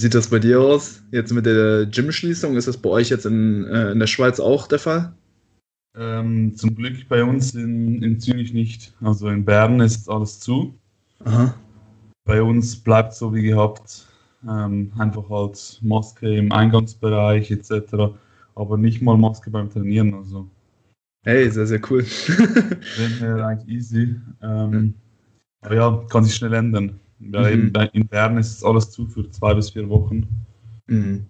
Wie sieht das bei dir aus? Jetzt mit der Gym-Schließung, ist das bei euch jetzt in, äh, in der Schweiz auch der Fall? Ähm, zum Glück bei uns in, in Zürich nicht. Also in Bern ist alles zu. Aha. Bei uns bleibt so wie gehabt. Ähm, einfach halt Maske im Eingangsbereich etc. Aber nicht mal Maske beim Trainieren. Also. Hey, sehr, sehr cool. Wäre eigentlich easy. Ähm, aber ja, kann sich schnell ändern. Ja, mhm. in Bern ist alles zu für zwei bis vier Wochen. Mhm.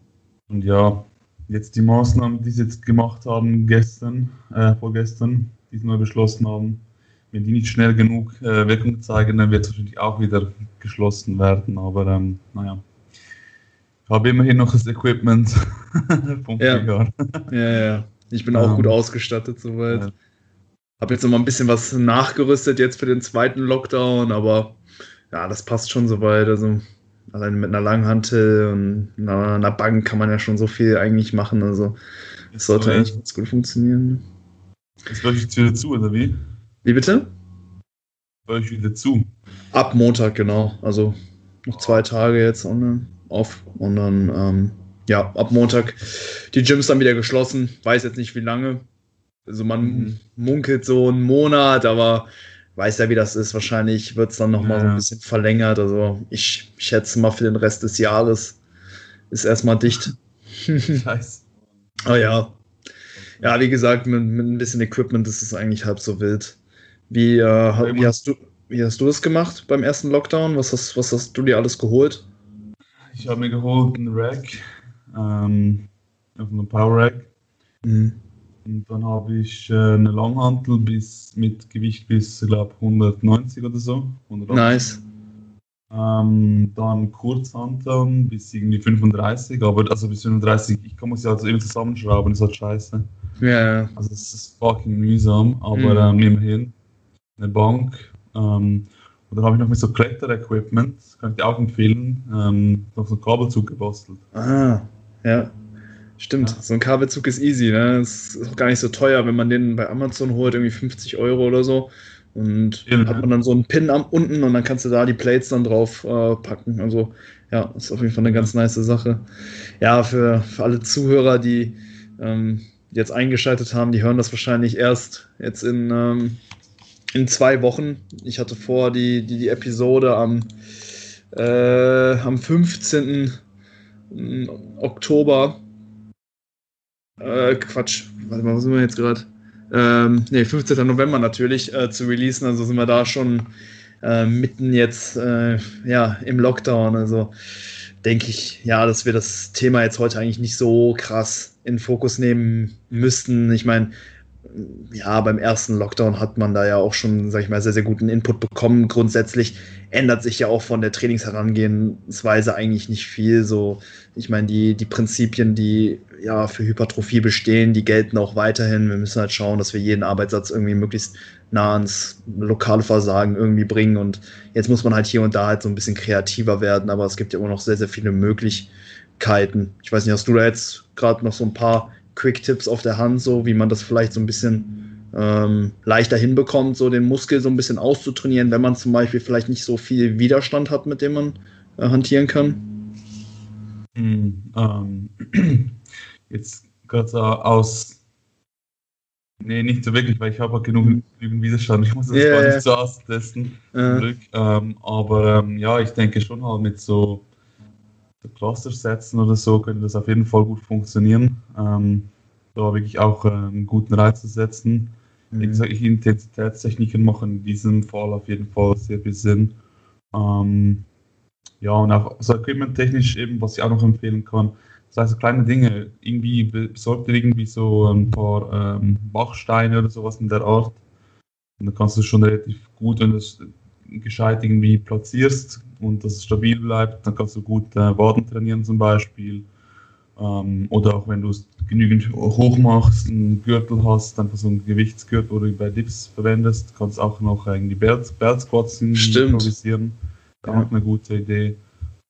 Und ja, jetzt die Maßnahmen, die sie jetzt gemacht haben, gestern, äh, vorgestern, die sie neu beschlossen haben, wenn die nicht schnell genug äh, Wirkung zeigen, dann wird es wahrscheinlich auch wieder geschlossen werden. Aber ähm, naja, ich habe immerhin noch das Equipment vom ja. Ja, ja. Ich bin auch ähm, gut ausgestattet soweit. Ja. Habe jetzt noch mal ein bisschen was nachgerüstet jetzt für den zweiten Lockdown, aber ja, das passt schon soweit. Also allein mit einer Langhantel und einer, einer Bank kann man ja schon so viel eigentlich machen. Also es sollte so, eigentlich ganz gut funktionieren. Bei euch jetzt wieder zu, oder wie? Wie bitte? Euch wieder zu. Ab Montag, genau. Also noch zwei Tage jetzt on, off und dann, ähm, ja, ab Montag die Gyms dann wieder geschlossen. Weiß jetzt nicht wie lange. Also man mhm. munkelt so einen Monat, aber weiß ja, wie das ist. Wahrscheinlich wird es dann nochmal ja. so ein bisschen verlängert. Also ich schätze mal für den Rest des Jahres ist erstmal dicht. Scheiße. oh ja. Ja, wie gesagt, mit, mit, ein bisschen Equipment ist es eigentlich halb so wild. Wie, äh, wie, hast du, wie hast du das gemacht beim ersten Lockdown? Was hast, was hast du dir alles geholt? Ich habe mir geholt einen Rack, ähm, einen Power Rack. Mhm. Und dann habe ich äh, eine Langhantel bis, mit Gewicht bis, ich glaube, 190 oder so. 180. Nice. Ähm, dann Kurzhanteln bis irgendwie 35, aber also bis 35, ich kann es ja also immer zusammenschrauben, ist halt scheiße. Ja. Yeah. Also es ist fucking mühsam, aber mhm. ähm, immerhin. Eine Bank. Ähm, und dann habe ich noch mit so Kletterequipment, kann ich dir auch empfehlen, ähm, noch so einen Kabelzug gebastelt. Ah, ja. Stimmt, ja. so ein Kabelzug ist easy, ne? Das ist auch gar nicht so teuer, wenn man den bei Amazon holt, irgendwie 50 Euro oder so. Und ja, hat man dann so einen Pin am, unten und dann kannst du da die Plates dann drauf äh, packen. Also ja, ist auf jeden Fall eine ganz nice Sache. Ja, für, für alle Zuhörer, die ähm, jetzt eingeschaltet haben, die hören das wahrscheinlich erst jetzt in, ähm, in zwei Wochen. Ich hatte vor, die, die, die Episode am, äh, am 15. Oktober äh, Quatsch, warte mal, wo sind wir jetzt gerade? Ähm, ne, 15. November natürlich äh, zu releasen, also sind wir da schon äh, mitten jetzt äh, ja, im Lockdown. Also denke ich, ja, dass wir das Thema jetzt heute eigentlich nicht so krass in Fokus nehmen müssten. Ich meine, ja, beim ersten Lockdown hat man da ja auch schon, sag ich mal, sehr, sehr guten Input bekommen. Grundsätzlich ändert sich ja auch von der Trainingsherangehensweise eigentlich nicht viel. So, ich meine, die, die Prinzipien, die ja für Hypertrophie bestehen, die gelten auch weiterhin. Wir müssen halt schauen, dass wir jeden Arbeitssatz irgendwie möglichst nah ans lokale Versagen irgendwie bringen. Und jetzt muss man halt hier und da halt so ein bisschen kreativer werden, aber es gibt ja immer noch sehr, sehr viele Möglichkeiten. Ich weiß nicht, hast du da jetzt gerade noch so ein paar Quick-Tipps auf der Hand, so wie man das vielleicht so ein bisschen ähm, leichter hinbekommt, so den Muskel so ein bisschen auszutrainieren, wenn man zum Beispiel vielleicht nicht so viel Widerstand hat, mit dem man äh, hantieren kann? Mm, ähm, jetzt gerade aus. Nee, nicht so wirklich, weil ich habe genug, genug Widerstand. Ich muss das yeah, gar nicht so austesten. Uh. Ähm, aber ähm, ja, ich denke schon halt mit so Cluster-Sätzen oder so könnte das auf jeden Fall gut funktionieren. Ähm, da wirklich auch äh, einen guten Reiz zu setzen. Mhm. Wie gesagt, Intensitätstechniken machen in diesem Fall auf jeden Fall sehr viel Sinn. Ähm, ja, und auch so equipment-technisch eben, was ich auch noch empfehlen kann, das heißt, so kleine Dinge, irgendwie besorgt ihr irgendwie so ein paar ähm, Bachsteine oder sowas in der Art. Und dann kannst du schon relativ gut, wenn du gescheit irgendwie platzierst und dass es stabil bleibt, dann kannst du gut äh, Waden trainieren zum Beispiel. Ähm, oder auch wenn du es genügend hoch machst, einen Gürtel hast, einfach so einen Gewichtsgürtel, oder bei Dips verwendest, kannst auch noch irgendwie Belt, Belt Squats improvisieren. Ja. Auch eine gute Idee.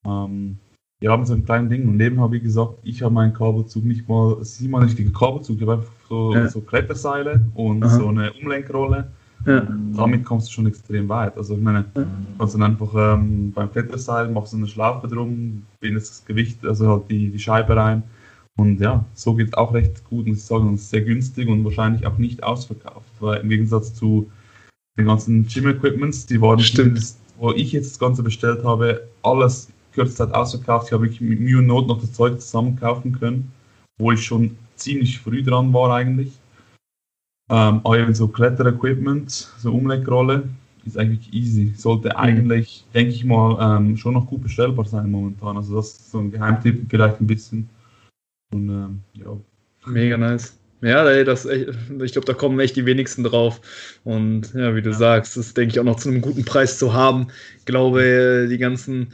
Ähm, wir haben so ein kleines Ding und neben habe ich gesagt, ich habe meinen Kabelzug nicht mal, sieh mal richtige Kabelzug, ich habe einfach so, ja. so Kletterseile und Aha. so eine Umlenkrolle Ja. Damit kommst du schon extrem weit. Also ich meine, ja. kannst dann einfach ähm, beim Kletterseil machst du eine Schlaufe drum, bindest das Gewicht, also halt die, die Scheibe rein. Und ja, so geht es auch recht gut, muss ich sagen. Und sehr günstig und wahrscheinlich auch nicht ausverkauft. Weil im Gegensatz zu den ganzen Gym-Equipments, die waren Stimmt. wo ich jetzt das Ganze bestellt habe, alles kürzeste Zeit ausverkauft. Ich habe wirklich mit Mühe und Not noch das Zeug zusammen kaufen können, wo ich schon ziemlich früh dran war eigentlich. Ähm, aber eben so Kletterequipment, so Umlegrolle, ist eigentlich easy. Sollte mhm. eigentlich, denke ich mal, ähm, schon noch gut bestellbar sein momentan. Also das ist so ein Geheimtipp, vielleicht ein bisschen. Und ähm, ja. Mega nice. Ja, das, ich glaube, da kommen echt die wenigsten drauf. Und ja, wie du ja. sagst, das denke ich auch noch zu einem guten Preis zu haben. Ich glaube, die ganzen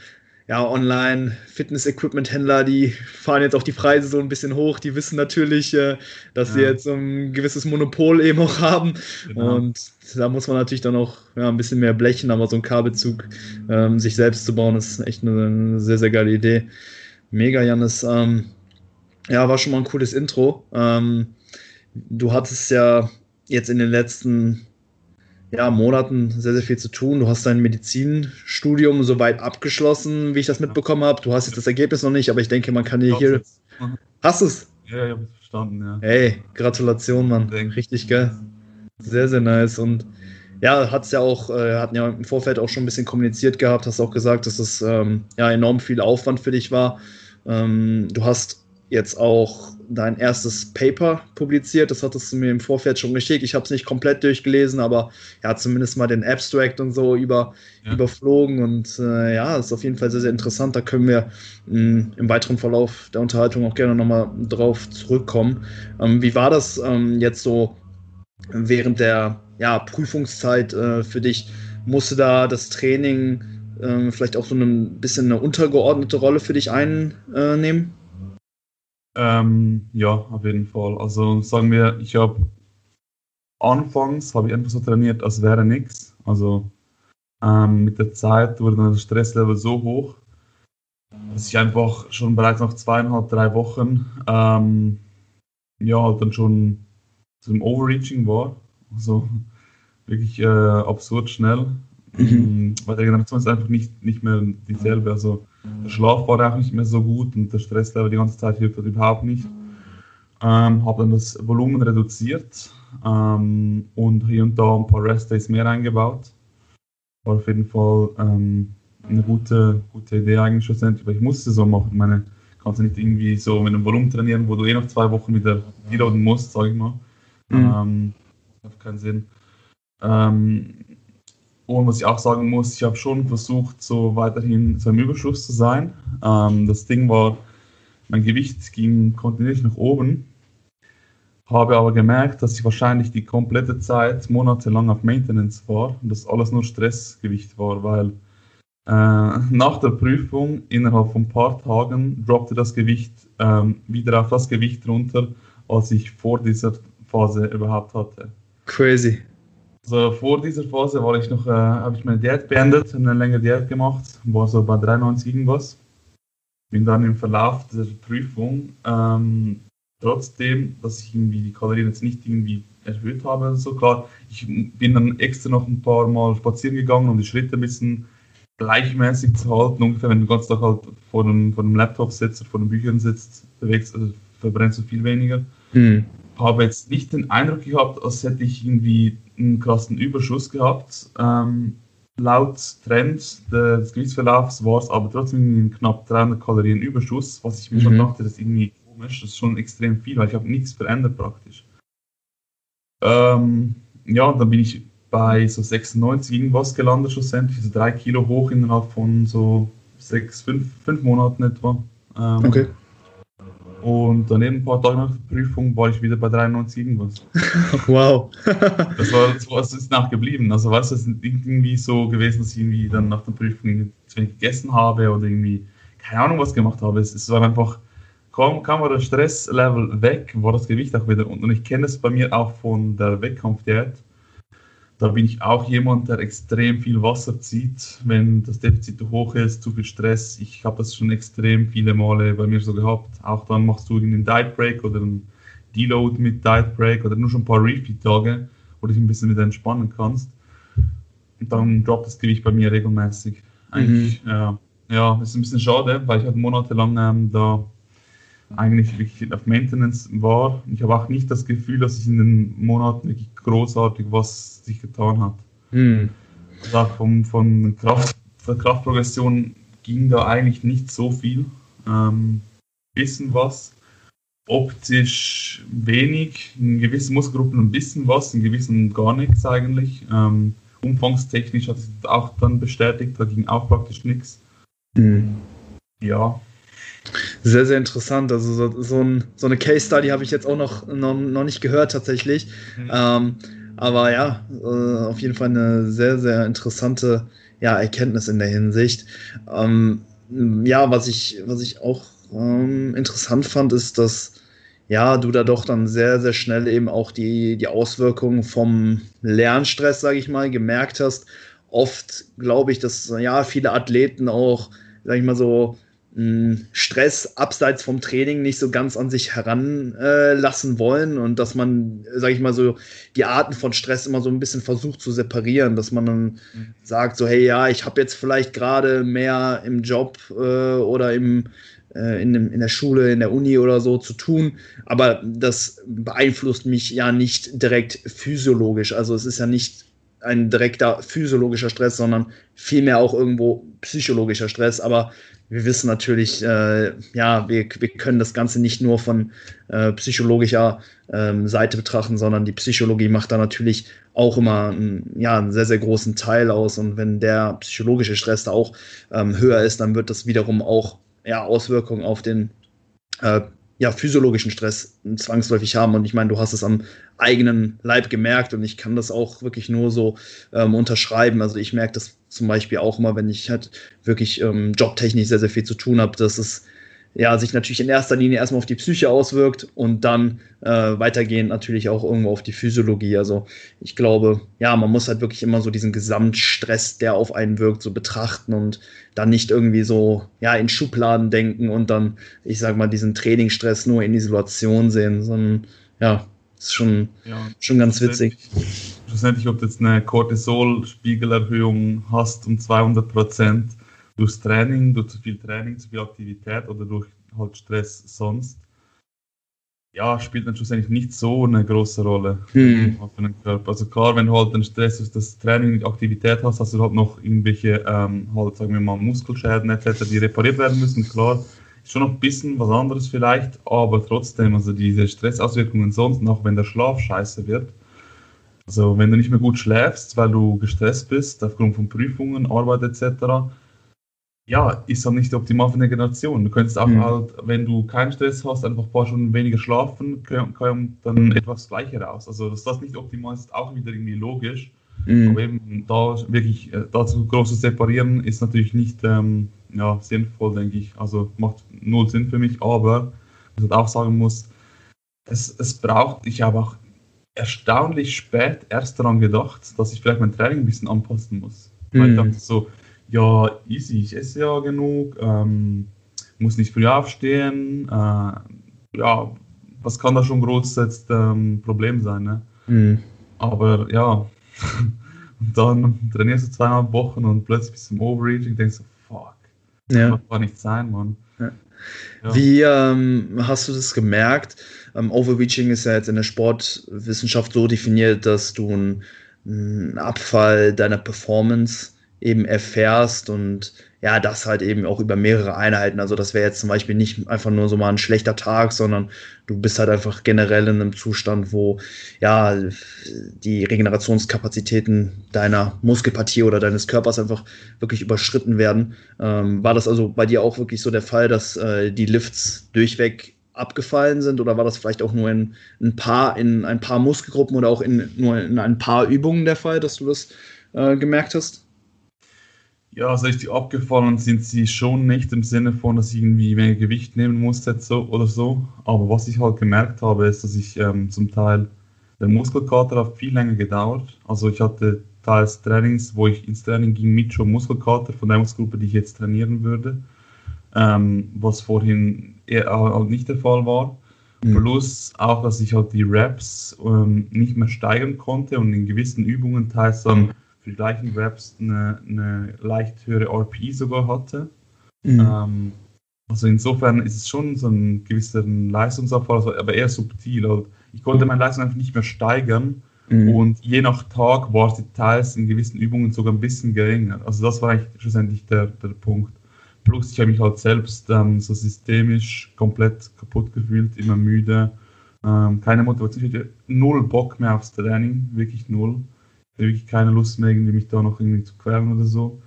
ja, Online-Fitness-Equipment-Händler, die fahren jetzt auch die Preise so ein bisschen hoch. Die wissen natürlich, äh, dass ja. sie jetzt ein gewisses Monopol eben auch haben. Genau. Und da muss man natürlich dann auch ja, ein bisschen mehr blechen, aber so ein Kabelzug ähm, sich selbst zu bauen, ist echt eine, eine sehr, sehr geile Idee. Mega, Janis. Ähm, ja, war schon mal ein cooles Intro. Ähm, du hattest ja jetzt in den letzten ja, Monaten sehr, sehr viel zu tun. Du hast dein Medizinstudium soweit abgeschlossen, wie ich das mitbekommen habe. Du hast jetzt das Ergebnis noch nicht, aber ich denke, man kann dir hier. Hast du es? Ja, ich habe es verstanden, ja. Hey, Gratulation, Mann. Richtig geil. Sehr, sehr nice. Und ja, hat es ja auch, äh, hatten ja im Vorfeld auch schon ein bisschen kommuniziert gehabt, hast auch gesagt, dass es ähm, ja enorm viel Aufwand für dich war. Ähm, du hast jetzt auch dein erstes Paper publiziert. Das hattest du mir im Vorfeld schon geschickt. Ich habe es nicht komplett durchgelesen, aber ja, zumindest mal den Abstract und so über, ja. überflogen. Und äh, ja, ist auf jeden Fall sehr, sehr interessant. Da können wir mh, hm, im weiteren Verlauf der Unterhaltung auch gerne nochmal drauf zurückkommen. Ähm, wie war das ähm, jetzt so während der ja, Prüfungszeit äh, für dich? Musste da das Training äh, vielleicht auch so ein bisschen eine untergeordnete Rolle für dich einnehmen? Ähm, ja, auf jeden Fall. Also sagen wir, ich habe anfangs habe ich einfach so trainiert, als wäre nichts. Also ähm, mit der Zeit wurde dann das Stresslevel so hoch, dass ich einfach schon bereits nach zweieinhalb, drei Wochen ähm, ja halt dann schon zum Overreaching war. Also wirklich äh, absurd schnell. Mhm. Weil der Generation ist einfach nicht, nicht mehr dieselbe. Also der Schlaf war auch nicht mehr so gut und der Stresslevel die ganze Zeit hilft halt überhaupt nicht. Ähm, habe dann das Volumen reduziert ähm, und hier und da ein paar Rest-Days mehr eingebaut. War auf jeden Fall ähm, eine gute, gute Idee eigentlich schlussendlich, weil ich musste so machen. Ich meine, kannst du nicht irgendwie so mit einem Volumen trainieren, wo du eh noch zwei Wochen wieder reloaden musst, sag ich mal. Mhm. Ähm, hat keinen Sinn. Ähm, und was ich auch sagen muss, ich habe schon versucht, so weiterhin so im Überschuss zu sein. Ähm, das Ding war, mein Gewicht ging kontinuierlich nach oben, habe aber gemerkt, dass ich wahrscheinlich die komplette Zeit monatelang auf Maintenance war und das alles nur Stressgewicht war, weil äh, nach der Prüfung innerhalb von ein paar Tagen droppte das Gewicht ähm, wieder auf das Gewicht runter, als ich vor dieser Phase überhaupt hatte. Crazy. Also vor dieser Phase war ich noch, äh, habe ich meine Diät beendet, eine längere Diät gemacht, war so bei 93 irgendwas. Bin dann im Verlauf der Prüfung, ähm, trotzdem, dass ich irgendwie die Kalorien jetzt nicht irgendwie erhöht habe, so klar, ich bin dann extra noch ein paar Mal spazieren gegangen, um die Schritte ein bisschen gleichmäßig zu halten. Ungefähr, wenn du den ganzen Tag halt vor dem, vor dem Laptop sitzt oder vor den Büchern sitzt, bewegst, also verbrennst du viel weniger. Mhm habe jetzt nicht den Eindruck gehabt, als hätte ich irgendwie einen krassen Überschuss gehabt. Ähm, laut Trend des Gewichtsverlaufs war es aber trotzdem knapp 300 Kalorien Überschuss, was ich mir mhm. schon dachte, das ist irgendwie komisch, das ist schon extrem viel, weil ich habe nichts verändert praktisch. Ähm, ja, dann bin ich bei so 96 irgendwas gelandet schlussendlich, so drei Kilo hoch innerhalb von so sechs, fünf, fünf Monaten etwa. Ähm, okay. Und daneben ein paar Tage nach der Prüfung war ich wieder bei 93 irgendwas. wow. das war das, war, das ist nachgeblieben. Also weißt du, es ist irgendwie so gewesen, dass ich irgendwie dann nach der Prüfung zu wenig gegessen habe oder irgendwie keine Ahnung was gemacht habe. Es, es war einfach, kaum kam der Stresslevel weg, war das Gewicht auch wieder unten. Und ich kenne es bei mir auch von der Wettkampfdiät da bin ich auch jemand, der extrem viel Wasser zieht, wenn das Defizit hoch ist, zu viel Stress. Ich habe das schon extrem viele Male bei mir so gehabt. Auch dann machst du einen Diet Break oder einen Deload mit Diet Break oder nur schon ein paar Refeed-Tage, wo wo du dich ein bisschen wieder entspannen kannst. Und dann droppt das Gewicht bei mir regelmäßig. Eigentlich, mhm. ja, ja, ist ein bisschen schade, weil ich halt monatelang ähm, da eigentlich wirklich auf Maintenance war. Ich habe auch nicht das Gefühl, dass sich in den Monaten wirklich großartig was sich getan hat. Mhm. Also auch vom, von Kraft, der Kraftprogression ging da eigentlich nicht so viel. Ähm, bisschen was, optisch wenig, in gewissen Muskelgruppen ein bisschen was, in gewissen gar nichts eigentlich. Ähm, umfangstechnisch hat sich das auch dann bestätigt, da ging auch praktisch nichts. Mhm. Ja. Sehr, sehr interessant. Also so, so, ein, so eine Case Study habe ich jetzt auch noch, noch, noch nicht gehört tatsächlich. Mhm. Ähm, aber ja, äh, auf jeden Fall eine sehr, sehr interessante ja, Erkenntnis in der Hinsicht. Ähm, ja, was ich, was ich auch ähm, interessant fand, ist, dass ja, du da doch dann sehr, sehr schnell eben auch die, die Auswirkungen vom Lernstress, sage ich mal, gemerkt hast. Oft glaube ich, dass ja viele Athleten auch, sage ich mal so, Stress abseits vom Training nicht so ganz an sich heranlassen äh, wollen und dass man, sage ich mal so, die Arten von Stress immer so ein bisschen versucht zu separieren, dass man dann mhm. sagt so, hey ja, ich habe jetzt vielleicht gerade mehr im Job äh, oder im äh, in, dem, in der Schule, in der Uni oder so zu tun, aber das beeinflusst mich ja nicht direkt physiologisch. Also es ist ja nicht ein direkter physiologischer Stress, sondern vielmehr auch irgendwo psychologischer Stress. Aber wir wissen natürlich, äh, ja, wir, wir können das Ganze nicht nur von äh, psychologischer ähm, Seite betrachten, sondern die Psychologie macht da natürlich auch immer ein, ja, einen sehr, sehr großen Teil aus. Und wenn der psychologische Stress da auch ähm, höher ist, dann wird das wiederum auch ja, Auswirkungen auf den äh, ja, physiologischen Stress zwangsläufig haben. Und ich meine, du hast es am eigenen Leib gemerkt und ich kann das auch wirklich nur so ähm, unterschreiben. Also ich merke das zum Beispiel auch immer, wenn ich halt wirklich ähm, jobtechnisch sehr, sehr viel zu tun habe, dass es ja, sich natürlich in erster Linie erstmal auf die Psyche auswirkt und dann äh, weitergehend natürlich auch irgendwo auf die Physiologie. Also ich glaube, ja, man muss halt wirklich immer so diesen Gesamtstress, der auf einen wirkt, so betrachten und dann nicht irgendwie so, ja, in Schubladen denken und dann, ich sag mal, diesen Trainingsstress nur in Isolation sehen, sondern ja, ist schon, ja, schon ganz witzig. Schlussendlich, ob du jetzt eine Cortisol-Spiegelerhöhung hast um 200 Prozent, durchs Training, durch zu viel Training, zu viel Aktivität oder durch halt Stress sonst, ja, spielt dann schlussendlich nicht so eine große Rolle hm. für den Körper. Also klar, wenn du halt den Stress durch das Training, die Aktivität hast, hast du halt noch irgendwelche, ähm, halt, sagen wir mal, Muskelschäden etc., die repariert werden müssen, klar. Ist schon noch ein bisschen was anderes vielleicht, aber trotzdem, also diese Stressauswirkungen sonst, auch wenn der Schlaf scheiße wird, also wenn du nicht mehr gut schläfst, weil du gestresst bist, aufgrund von Prüfungen, Arbeit etc., ja, ist dann nicht optimal für eine Generation. Du könntest auch mhm. halt, wenn du keinen Stress hast, einfach ein paar Stunden weniger schlafen, kommt dann etwas gleicher raus. Also, dass das nicht optimal ist, auch wieder irgendwie logisch. Mhm. Aber eben da wirklich äh, dazu groß zu separieren, ist natürlich nicht ähm, ja, sinnvoll, denke ich. Also macht null Sinn für mich, aber was ich auch sagen muss, es, es braucht, ich habe auch erstaunlich spät erst daran gedacht, dass ich vielleicht mein Training ein bisschen anpassen muss. Mhm. Weil ich dachte so, ja, easy, ich esse ja genug, ähm, muss nicht früh aufstehen. Äh, ja, was kann da schon groß jetzt ähm, Problem sein, ne? Mhm. Aber ja, und dann trainierst du zweieinhalb Wochen und plötzlich bist du im Overeating, denkst du, fuck, ja. das kann nicht sein, Mann. Ja. Ja. Wie ähm, hast du das gemerkt? Ähm, Overreaching ist ja jetzt in der Sportwissenschaft so definiert, dass du einen Abfall deiner Performance eben erfährst und ja, das halt eben auch über mehrere Einheiten. Also das wäre jetzt zum Beispiel nicht einfach nur so mal ein schlechter Tag, sondern du bist halt einfach generell in einem Zustand, wo ja die Regenerationskapazitäten deiner Muskelpartie oder deines Körpers einfach wirklich überschritten werden. Ähm, war das also bei dir auch wirklich so der Fall, dass äh, die Lifts durchweg abgefallen sind oder war das vielleicht auch nur in ein paar in ein paar Muskelgruppen oder auch in nur in ein paar Übungen der Fall, dass du das äh, gemerkt hast? Ja, also richtig abgefallen sind sie schon nicht im Sinne von, dass ich irgendwie mehr Gewicht nehmen musste so, oder so. Aber was ich halt gemerkt habe, ist, dass ich ähm, zum Teil, der Muskelkater hat viel länger gedauert. Also ich hatte teils Trainings, wo ich ins Training ging mit schon Muskelkater von der Muskelgruppe, die ich jetzt trainieren würde, ähm, was vorhin eher halt nicht der Fall war. Mhm. Plus auch, dass ich halt die Raps ähm, nicht mehr steigern konnte und in gewissen Übungen teils dann für die gleichen Raps eine, eine leicht höhere RP sogar hatte. Mhm. Ähm, also insofern ist es schon so ein gewisser Leistungsabfall, also aber eher subtil. Also ich konnte meine Leistung einfach nicht mehr steigern mhm. und je nach Tag war es teils in gewissen Übungen sogar ein bisschen geringer. Also das war eigentlich schlussendlich der, der Punkt. Plus ich habe mich halt selbst ähm, so systemisch komplett kaputt gefühlt, immer müde, ähm, keine Motivation, null Bock mehr aufs Training, wirklich null. Wirklich keine Lust mehr, irgendwie mich da noch irgendwie zu quälen oder so.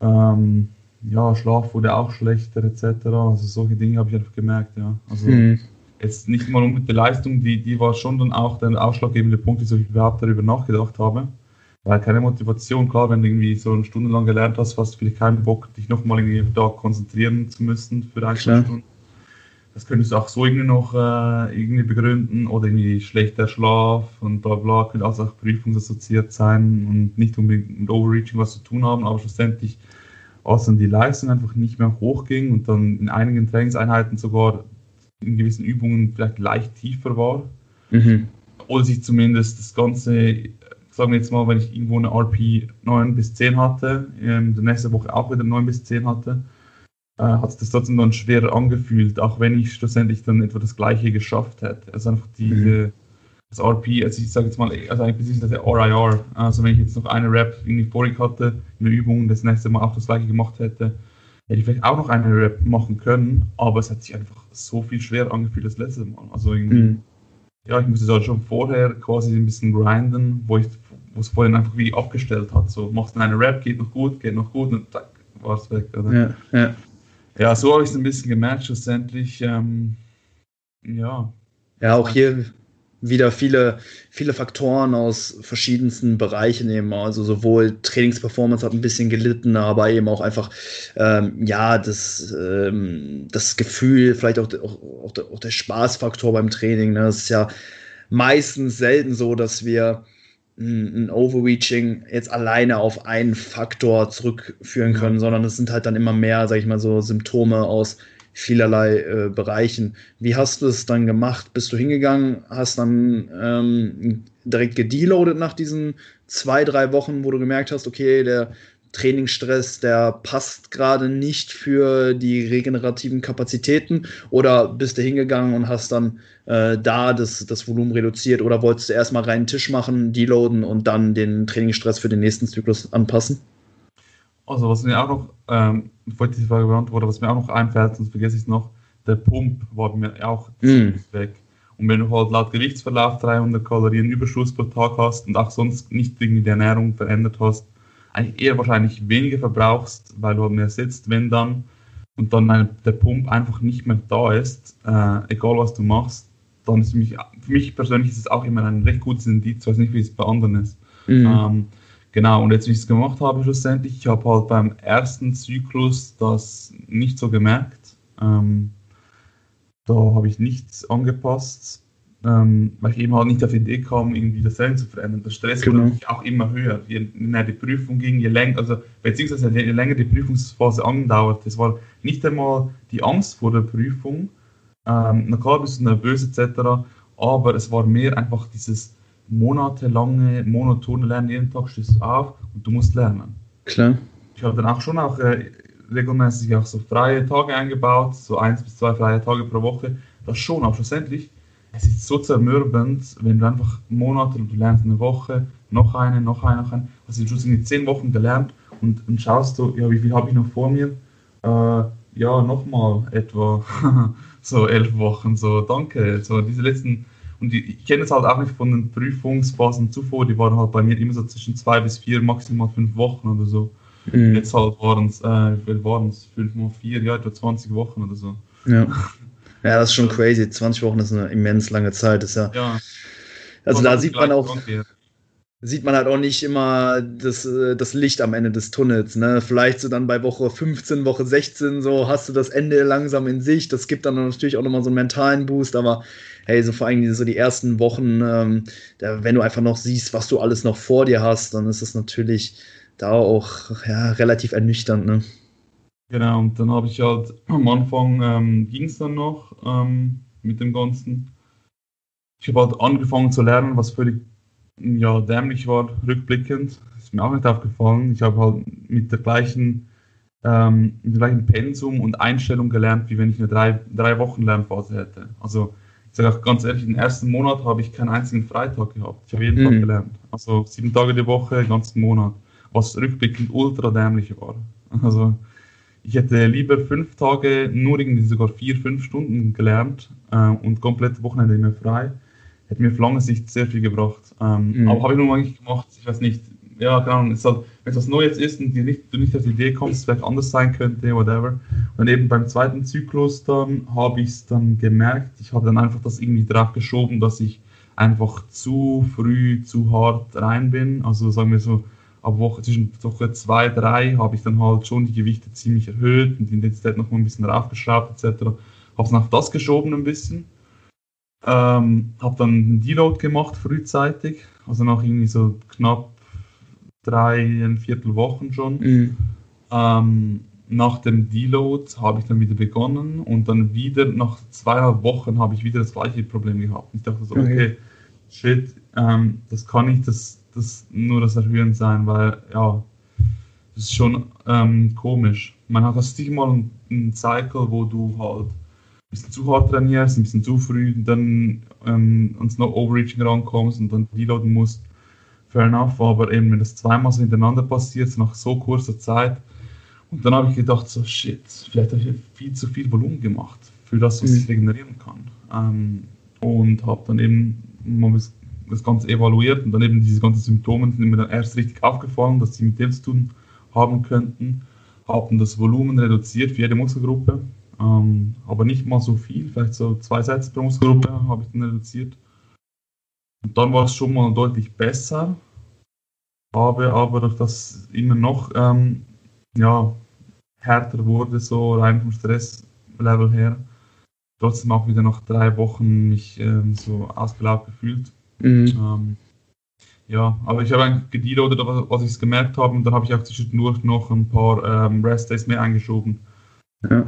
Ähm, ja, Schlaf wurde auch schlechter etc. Also solche Dinge habe ich einfach gemerkt, ja. Also mhm. jetzt nicht mal mit der Leistung, die, die war schon dann auch der ausschlaggebende Punkt, wieso ich überhaupt darüber nachgedacht habe weil keine Motivation, klar, wenn du irgendwie so eine Stunde lang gelernt hast, hast du vielleicht keinen Bock, dich nochmal irgendwie da konzentrieren zu müssen für ein, zwei Stunden. Das könntest du auch so irgendwie noch äh, irgendwie begründen oder irgendwie schlechter Schlaf und bla bla, könnte auch, auch prüfungsassoziiert sein und nicht unbedingt mit Overreaching was zu tun haben, aber schlussendlich, als dann die Leistung einfach nicht mehr hochging und dann in einigen Trainingseinheiten sogar in gewissen Übungen vielleicht leicht tiefer war, mhm. oder sich zumindest das Ganze sagen wir jetzt mal, wenn ich irgendwo eine RP 9 bis 10 hatte, in der nächsten Woche auch wieder 9 bis 10 hatte, äh, hat sich das trotzdem dann schwerer angefühlt, auch wenn ich schlussendlich dann etwa das Gleiche geschafft hätte. Also einfach diese, mhm. das RP, also ich sage jetzt mal, also eigentlich das RIR, also wenn ich jetzt noch eine Rap irgendwie vorig hatte, in der Übung, das nächste Mal auch das Gleiche gemacht hätte, hätte ich vielleicht auch noch eine Rap machen können, aber es hat sich einfach so viel schwerer angefühlt als letztes Mal. Also irgendwie, mhm. ja, ich musste da schon vorher quasi ein bisschen grinden, wo ich wo es vorhin einfach wie abgestellt hat. So, machst du eine Rap, geht noch gut, geht noch gut und zack, war es weg. Oder? Ja, ja. Ja, so habe ich es ein bisschen gemerkt, schlussendlich. Ähm, ja. Ja, auch hier wieder viele, viele Faktoren aus verschiedensten Bereichen eben. Also sowohl Trainingsperformance hat ein bisschen gelitten, aber eben auch einfach ähm, ja das, ähm, das Gefühl, vielleicht auch, auch, auch, der, auch der Spaßfaktor beim Training. Ne? Das ist ja meistens selten so, dass wir ein Overreaching jetzt alleine auf einen Faktor zurückführen können, sondern es sind halt dann immer mehr, sag ich mal, so Symptome aus vielerlei äh, Bereichen. Wie hast du es dann gemacht? Bist du hingegangen, hast dann ähm, direkt gedeloadet nach diesen zwei, drei Wochen, wo du gemerkt hast, okay, der Trainingsstress, der passt gerade nicht für die regenerativen Kapazitäten? Oder bist du hingegangen und hast dann äh, da das, das Volumen reduziert? Oder wolltest du erstmal reinen Tisch machen, deloaden und dann den Trainingsstress für den nächsten Zyklus anpassen? Also, was mir auch noch, ähm, bevor ich diese Frage beantworte, was mir auch noch einfällt, sonst vergesse ich es noch, der Pump war mir auch mm. weg. Und wenn du halt laut Gewichtsverlauf 300 Kalorien Überschuss pro Tag hast und auch sonst nicht irgendwie die Ernährung verändert hast, eigentlich eher wahrscheinlich weniger verbrauchst, weil du mehr sitzt, wenn dann, und dann eine, der Pump einfach nicht mehr da ist, äh, egal was du machst, dann ist für mich, für mich persönlich ist es auch immer ein recht gutes Indiz, ich weiß nicht, wie es bei anderen ist. Mhm. Ähm, genau, und jetzt, wie ich es gemacht habe, schlussendlich, ich habe halt beim ersten Zyklus das nicht so gemerkt. Ähm, da habe ich nichts angepasst ähm, weil ich eben halt nicht auf die Idee kam, irgendwie das Training zu verändern. Der Stress genau. wurde auch immer höher. Je näher die Prüfung ging, je länger, also beziehungsweise je länger die Prüfungsphase andauert. Es war nicht einmal die Angst vor der Prüfung, ähm, na klar bist du nervös etc., aber es war mehr einfach dieses monatelange, monotone Lernen, jeden Tag stehst du auf und du musst lernen. Klar. Ich habe dann auch schon auch äh, regelmäßig auch so freie Tage eingebaut, so eins bis zwei freie Tage pro Woche. Das schon, aber schlussendlich es ist so zermürbend, wenn du einfach Monate, du lernst eine Woche, noch eine, noch eine, noch eine, also du hast in zehn Wochen gelernt und, dann schaust du, ja, wie viel habe ich noch vor mir? Äh, ja, nochmal etwa so elf Wochen, so danke, so diese letzten, und ich, ich kenne es halt auch nicht von den Prüfungsphasen zuvor, die waren halt bei mir immer so zwischen zwei bis vier, maximal fünf Wochen oder so. Mhm. Jetzt halt waren es, äh, waren es? Fünf mal vier, ja, etwa 20 Wochen oder so. Ja. Ja, das ist schon crazy. 20 Wochen ist eine immens lange Zeit. Das ist ja, ja. Also da sieht man auch, sieht man halt auch nicht immer das, äh, das Licht am Ende des Tunnels. Ne? Vielleicht so dann bei Woche 15, Woche 16, so hast du das Ende langsam in sich. Das gibt dann natürlich auch nochmal so einen mentalen Boost, aber hey, so vor allem so die ersten Wochen, ähm, da, wenn du einfach noch siehst, was du alles noch vor dir hast, dann ist es natürlich da auch ja, relativ ernüchternd. Ne? Genau, und dann habe ich halt am Anfang ähm, ging es dann noch ähm, mit dem Ganzen. Ich habe halt angefangen zu lernen, was völlig ja, dämlich war, rückblickend. Ist mir auch nicht aufgefallen. Ich habe halt mit der gleichen, ähm, mit dem gleichen Pensum und Einstellung gelernt, wie wenn ich eine drei, drei Wochen Lernphase hätte. Also ich sage auch ganz ehrlich, den ersten Monat habe ich keinen einzigen Freitag gehabt. Ich habe jeden mhm. Tag gelernt. Also sieben Tage die Woche, den ganzen Monat. Was rückblickend ultra dämlich war. Also ich hätte lieber fünf Tage, nur irgendwie sogar vier, fünf Stunden gelernt äh, und komplett Wochenende immer frei. Hätte mir auf lange Sicht sehr viel gebracht. Ähm, mhm. Aber habe ich nur eigentlich gemacht, ich weiß nicht, ja, keine Ahnung, halt, wenn es was Neues ist und nicht, du nicht auf die Idee kommst, es vielleicht anders sein könnte, whatever. Und eben beim zweiten Zyklus dann habe ich es dann gemerkt, ich habe dann einfach das irgendwie drauf geschoben, dass ich einfach zu früh, zu hart rein bin. Also sagen wir so, ab Woche zwischen Woche 2, 3 habe ich dann halt schon die Gewichte ziemlich erhöht und die Intensität noch mal ein bisschen raufgeschraubt etc. Habe es nach das geschoben ein bisschen. Ähm, habe dann einen Deload gemacht frühzeitig, also nach irgendwie so knapp drei, ein Viertel Wochen schon. Mhm. Ähm, nach dem Deload habe ich dann wieder begonnen und dann wieder nach zweieinhalb Wochen habe ich wieder das gleiche Problem gehabt. Ich dachte so, okay, okay shit, ähm, das kann nicht das, das nur das Erhöhen sein, weil ja, das ist schon ähm, komisch. Man hat das nicht mal einen Cycle, wo du halt ein bisschen zu hart trainierst, ein bisschen zu früh dann ähm, ans No Overreaching rankommst und dann deloaden musst fair enough, aber eben wenn das zweimal so hintereinander passiert, nach so kurzer Zeit, und dann habe ich gedacht, so shit, vielleicht habe ich viel zu viel Volumen gemacht für das, was mhm. ich regenerieren kann. Ähm, und habe dann eben mal das, Ganze evaluiert und dann eben diese ganzen Symptome sind mir dann erst richtig aufgefallen, dass sie mit dem zu tun haben könnten. Haben das Volumen reduziert für jede Muskelgruppe, ähm, aber nicht mal so viel, vielleicht so zwei Sätze pro Muskelgruppe habe ich dann reduziert. Und dann war es schon mal deutlich besser, habe aber durch das immer noch ähm, ja, härter wurde, so rein vom Stresslevel her, trotzdem auch wieder nach drei Wochen mich ähm, so ausgelaugt gefühlt. Mhm. Ähm, ja, aber ich habe eigentlich gedealt, was, was ich gemerkt habe, und dann habe ich auch zwischendurch noch ein paar ähm, Rest-Days mehr eingeschoben. Ja.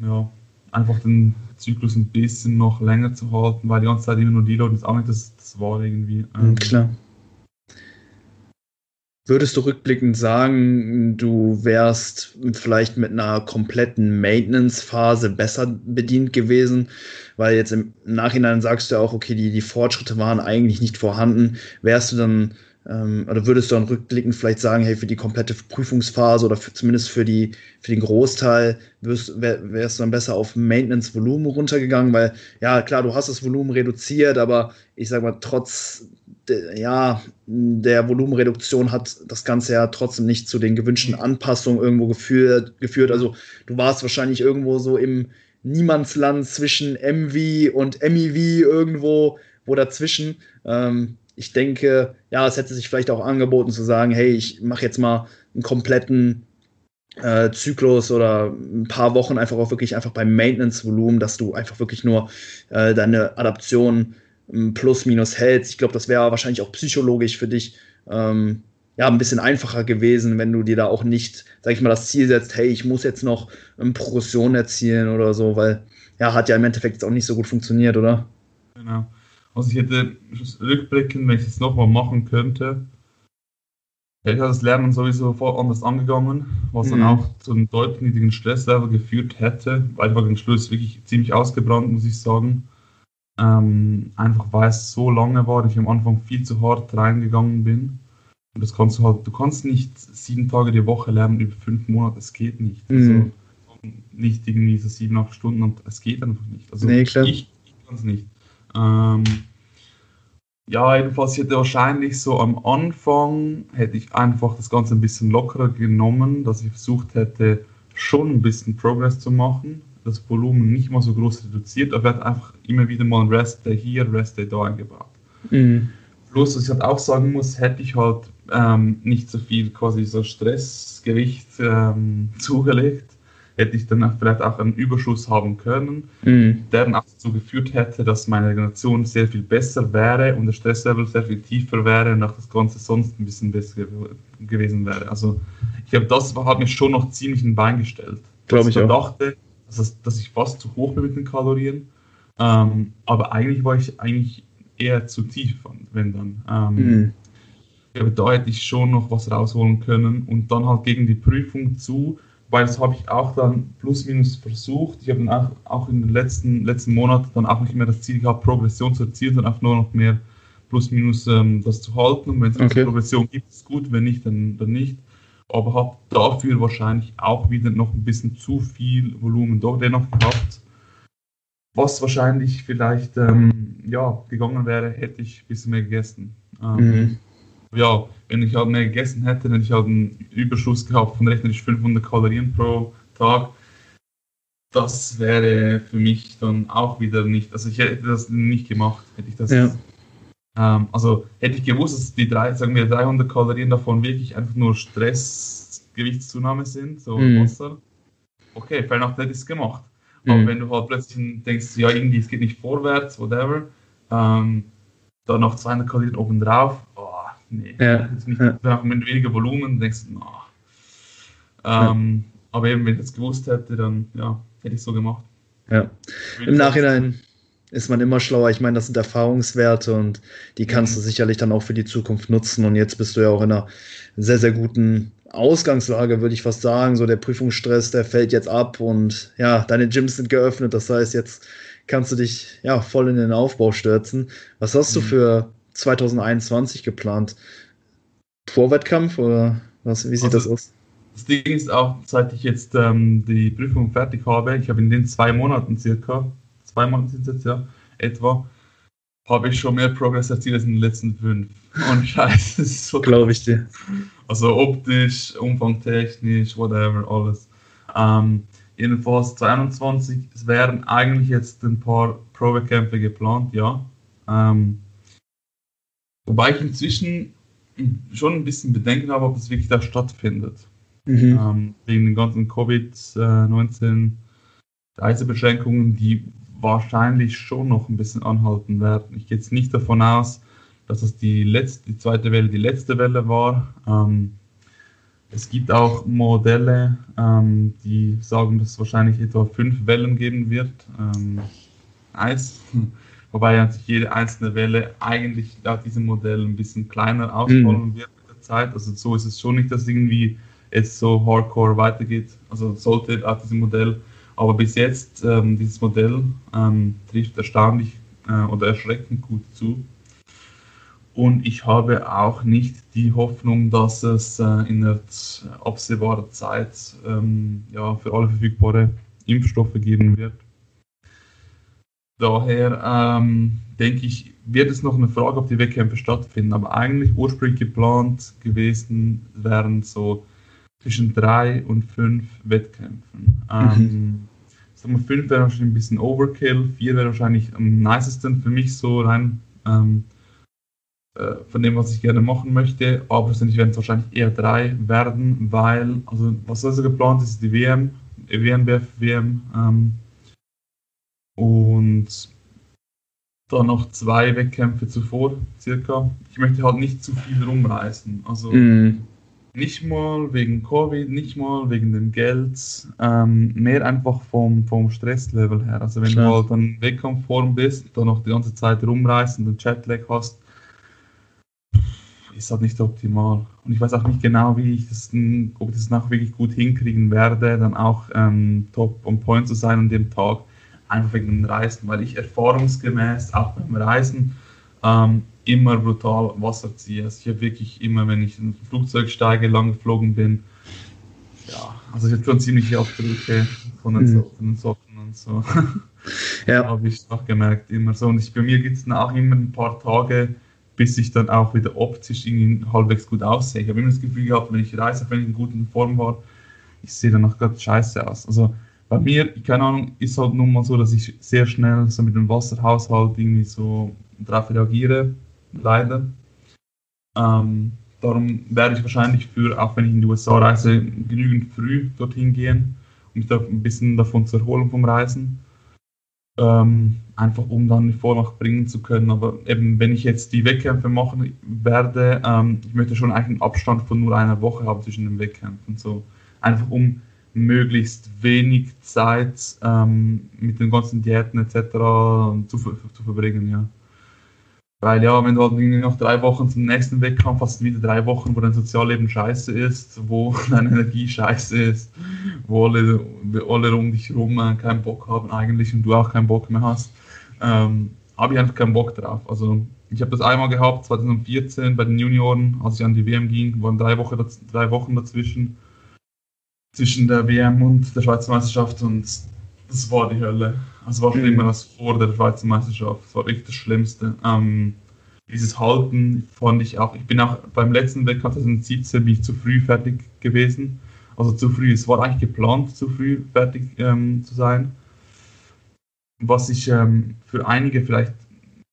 Ja, einfach den Zyklus ein bisschen noch länger zu halten, weil die ganze Zeit immer nur Deload ist auch nicht das, das war irgendwie. Ähm, Klar. Würdest du rückblickend sagen, du wärst vielleicht mit einer kompletten Maintenance-Phase besser bedient gewesen? Weil jetzt im Nachhinein sagst du ja auch, okay, die, die Fortschritte waren eigentlich nicht vorhanden. Wärst du dann ähm, oder würdest du dann rückblickend vielleicht sagen, hey, für die komplette Prüfungsphase oder für, zumindest für, die, für den Großteil wirst, wär, wärst du dann besser auf Maintenance-Volumen runtergegangen? Weil, ja, klar, du hast das Volumen reduziert, aber ich sag mal, trotz ja, der Volumenreduktion hat das Ganze ja trotzdem nicht zu den gewünschten Anpassungen irgendwo geführt. geführt. Also du warst wahrscheinlich irgendwo so im Niemandsland zwischen MV und MEV irgendwo, wo dazwischen. Ähm, ich denke, ja, es hätte sich vielleicht auch angeboten zu sagen, hey, ich mache jetzt mal einen kompletten äh, Zyklus oder ein paar Wochen einfach auch wirklich einfach beim Maintenance-Volumen, dass du einfach wirklich nur äh, deine Adaption plus minus hältst. Ich glaube, das wäre wahrscheinlich auch psychologisch für dich ähm, ja, ein bisschen einfacher gewesen, wenn du dir da auch nicht, sag ich mal, das Ziel setzt, hey, ich muss jetzt noch eine Progression erzielen oder so, weil ja, hat ja im Endeffekt jetzt auch nicht so gut funktioniert, oder? Genau. Also ich hätte rückblickend, wenn ich es nochmal machen könnte, hätte ich das Lernen sowieso voll anders angegangen, was mhm. dann auch zu einem deutlich niedrigen Stresslevel geführt hätte, weil ich war gegen Schluss wirklich ziemlich ausgebrannt, muss ich sagen. Ähm, einfach weil es so lange war, ich am Anfang viel zu hart reingegangen bin. Und das kannst du halt, du kannst nicht sieben Tage die Woche lernen über fünf Monate, es geht nicht. Also mhm. Also nicht irgendwie so sieben, acht Stunden und es geht einfach nicht. Also nee, ich, ich kann es nicht. Ähm, ja, jedenfalls hätte wahrscheinlich so am Anfang hätte ich einfach das Ganze ein bisschen lockerer genommen, dass ich versucht hätte, schon ein bisschen Progress zu machen, das Volumen nicht mal so groß reduziert, aber wird einfach immer wieder mal ein Rest Day hier, Rest Day da eingebaut. Mhm. Plus, was ich halt auch sagen muss, hätte ich halt ähm, nicht so viel quasi so Stressgewicht ähm, zugelegt, hätte ich dann vielleicht auch einen Überschuss haben können, mhm. der dann auch dazu geführt hätte, dass meine Regeneration sehr viel besser wäre und der Stresslevel sehr viel tiefer wäre und auch das Ganze sonst ein bisschen besser gewesen wäre. Also ich glaube, das hat mich schon noch ziemlich ein Bein gestellt. Glaube ich, ich dachte, dass, dass ich fast zu hoch bin mit den Kalorien Ähm, aber eigentlich war ich eigentlich eher zu tief, wenn dann. Ähm, mhm. Aber da hätte ich schon noch was rausholen können und dann halt gegen die Prüfung zu, weil das habe ich auch dann plus minus versucht. Ich habe dann auch, auch in den letzten, letzten Monaten dann auch nicht mehr das Ziel gehabt, Progression zu erzielen, sondern auch nur noch mehr plus minus ähm, das zu halten. Und wenn es okay. Progression gibt, ist gut, wenn nicht, dann, dann nicht. Aber habe dafür wahrscheinlich auch wieder noch ein bisschen zu viel Volumen doch dennoch gehabt. Was wahrscheinlich vielleicht ähm, ja, gegangen wäre, hätte ich ein bisschen mehr gegessen. Ähm, mhm ja, wenn ich halt mehr gegessen hätte, hätte ich halt einen Überschuss gehabt von rechnerisch 500 Kalorien pro Tag. Das wäre für mich dann auch wieder nicht, also ich hätte das nicht gemacht, hätte ich das. Ja. Ähm, also hätte ich gewusst, dass die drei, sagen wir 300 Kalorien davon wirklich einfach nur Stress, Gewichtszunahme sind, so mhm. Wasser. Okay, fair enough, hätte ich es gemacht. Aber mhm. wenn du halt plötzlich denkst, ja, irgendwie, es geht nicht vorwärts, whatever, ähm, dann noch 200 Kalorien obendrauf, oh, nee, ja. jetzt nicht, ja. mit weniger Volumen, denkst du, oh. ähm, ja. Aber eben, wenn ich das gewusst hätte, dann ja, hätte ich es so gemacht. Ja. Im Nachhinein ist man immer schlauer. Ich meine, das sind Erfahrungswerte und die kannst mhm. du sicherlich dann auch für die Zukunft nutzen. Und jetzt bist du ja auch in einer sehr, sehr guten Ausgangslage, würde ich fast sagen. So der Prüfungsstress, der fällt jetzt ab und ja, deine Gyms sind geöffnet. Das heißt, jetzt kannst du dich ja voll in den Aufbau stürzen. Was hast mhm. du für 2021 geplant? Vorwettkampf oder was, wie sieht also, das aus? Das Ding ist auch, seit ich jetzt ähm, die Prüfung fertig habe, ich habe in den zwei Monaten circa, zwei Monate sind es jetzt ja, etwa, habe ich schon mehr Progress erzielt als in den letzten fünf. Und Scheiße, das ist so. Glaube ich dir. Also optisch, umfangtechnisch, whatever, alles. Ähm, jedenfalls 22, es wären eigentlich jetzt ein paar Probekämpfe geplant, ja. Ähm, Wobei ich inzwischen schon ein bisschen Bedenken habe, ob es wirklich da stattfindet. Mhm. Ähm, wegen den ganzen Covid-19 Reisebeschränkungen, die wahrscheinlich schon noch ein bisschen anhalten werden. Ich gehe jetzt nicht davon aus, dass das die, letzte, die zweite Welle die letzte Welle war. Ähm, es gibt auch Modelle, ähm, die sagen, dass es wahrscheinlich etwa fünf Wellen geben wird. Ähm, nice wobei ja jede einzelne Welle eigentlich laut diesem Modell ein bisschen kleiner ausfallen mhm. wird mit der Zeit. Also so ist es schon nicht, dass irgendwie es so hardcore weitergeht. Also sollte auf diesem Modell. Aber bis jetzt, ähm, dieses Modell ähm, trifft erstaunlich äh, oder erschreckend gut zu. Und ich habe auch nicht die Hoffnung, dass es äh, in der absehbaren Zeit ähm, ja, für alle verfügbare Impfstoffe geben wird. Daher ähm, denke ich, wird es noch eine Frage, ob die Wettkämpfe stattfinden. Aber eigentlich ursprünglich geplant gewesen wären so zwischen drei und fünf Wettkämpfen. Ähm, sagen wir, fünf wäre wahrscheinlich ein bisschen Overkill, vier wäre wahrscheinlich am nicesten für mich so rein ähm, äh, von dem, was ich gerne machen möchte. Aber persönlich werden es wahrscheinlich eher drei werden, weil, also was also geplant ist, ist die WM, WNBF WM. Ähm, und dann noch zwei Wettkämpfe zuvor, circa. Ich möchte halt nicht zu viel rumreisen. Also mm. Nicht mal wegen Covid, nicht mal wegen dem Geld, ähm, mehr einfach vom, vom Stresslevel her. Also wenn Klar. du halt dann Wettkampfform bist, dann noch die ganze Zeit rumreisen und Jetlag hast, ist halt nicht optimal. Und ich weiß auch nicht genau, wie ich das, ob ich das nachher wirklich gut hinkriegen werde, dann auch ähm, top on point zu sein an dem Tag einfach wegen dem Reisen, weil ich erfahrungsgemäß auch beim Reisen ähm, immer brutal Wasser ziehe. Also ich habe wirklich immer, wenn ich in ein Flugzeug steige, lang geflogen bin, ja, also ich habe schon ziemliche Abdrücke von den, mhm. von den Socken und so. Ja. habe ich auch gemerkt, immer so. Und ich, bei mir gibt es dann auch immer ein paar Tage, bis ich dann auch wieder optisch irgendwie halbwegs gut aussehe. Ich habe immer das Gefühl gehabt, wenn ich reise, wenn ich in guter Form war, ich sehe dann auch gerade scheiße aus. Also bei mir, keine Ahnung, ist halt nun mal so, dass ich sehr schnell so mit dem Wasserhaushalt irgendwie so darauf reagiere, leider. Ähm, darum werde ich wahrscheinlich für, auch wenn ich in die USA reise, genügend früh dorthin gehen, um mich da ein bisschen davon zu erholen vom Reisen. Ähm, einfach um dann die Vormacht bringen zu können. Aber eben, wenn ich jetzt die Wettkämpfe machen werde, ähm, ich möchte schon eigentlich einen Abstand von nur einer Woche haben zwischen den Wettkämpfen. So einfach um möglichst wenig Zeit ähm, mit den ganzen Diäten etc. Zu, zu verbringen, ja. Weil ja, wenn du halt noch drei Wochen zum nächsten Wettkampf hast, wieder drei Wochen, wo dein Sozialleben scheiße ist, wo deine Energie scheiße ist, wo alle, alle um dich herum äh, keinen Bock haben eigentlich und du auch keinen Bock mehr hast, ähm, habe ich einfach keinen Bock drauf. Also ich habe das einmal gehabt, 2014 bei den Junioren, als ich an die WM ging, waren drei Wochen, drei Wochen dazwischen, zwischen der WM und der Schweizer Meisterschaft und das war die Hölle. Also war schlimmer mhm. als vor der Schweizer Meisterschaft. Das war echt das Schlimmste. Ähm, dieses Halten fand ich auch. Ich bin auch beim letzten Wettkampf 2017 bin ich zu früh fertig gewesen. Also zu früh. Es war eigentlich geplant, zu früh fertig ähm, zu sein. Was sich ähm, für einige vielleicht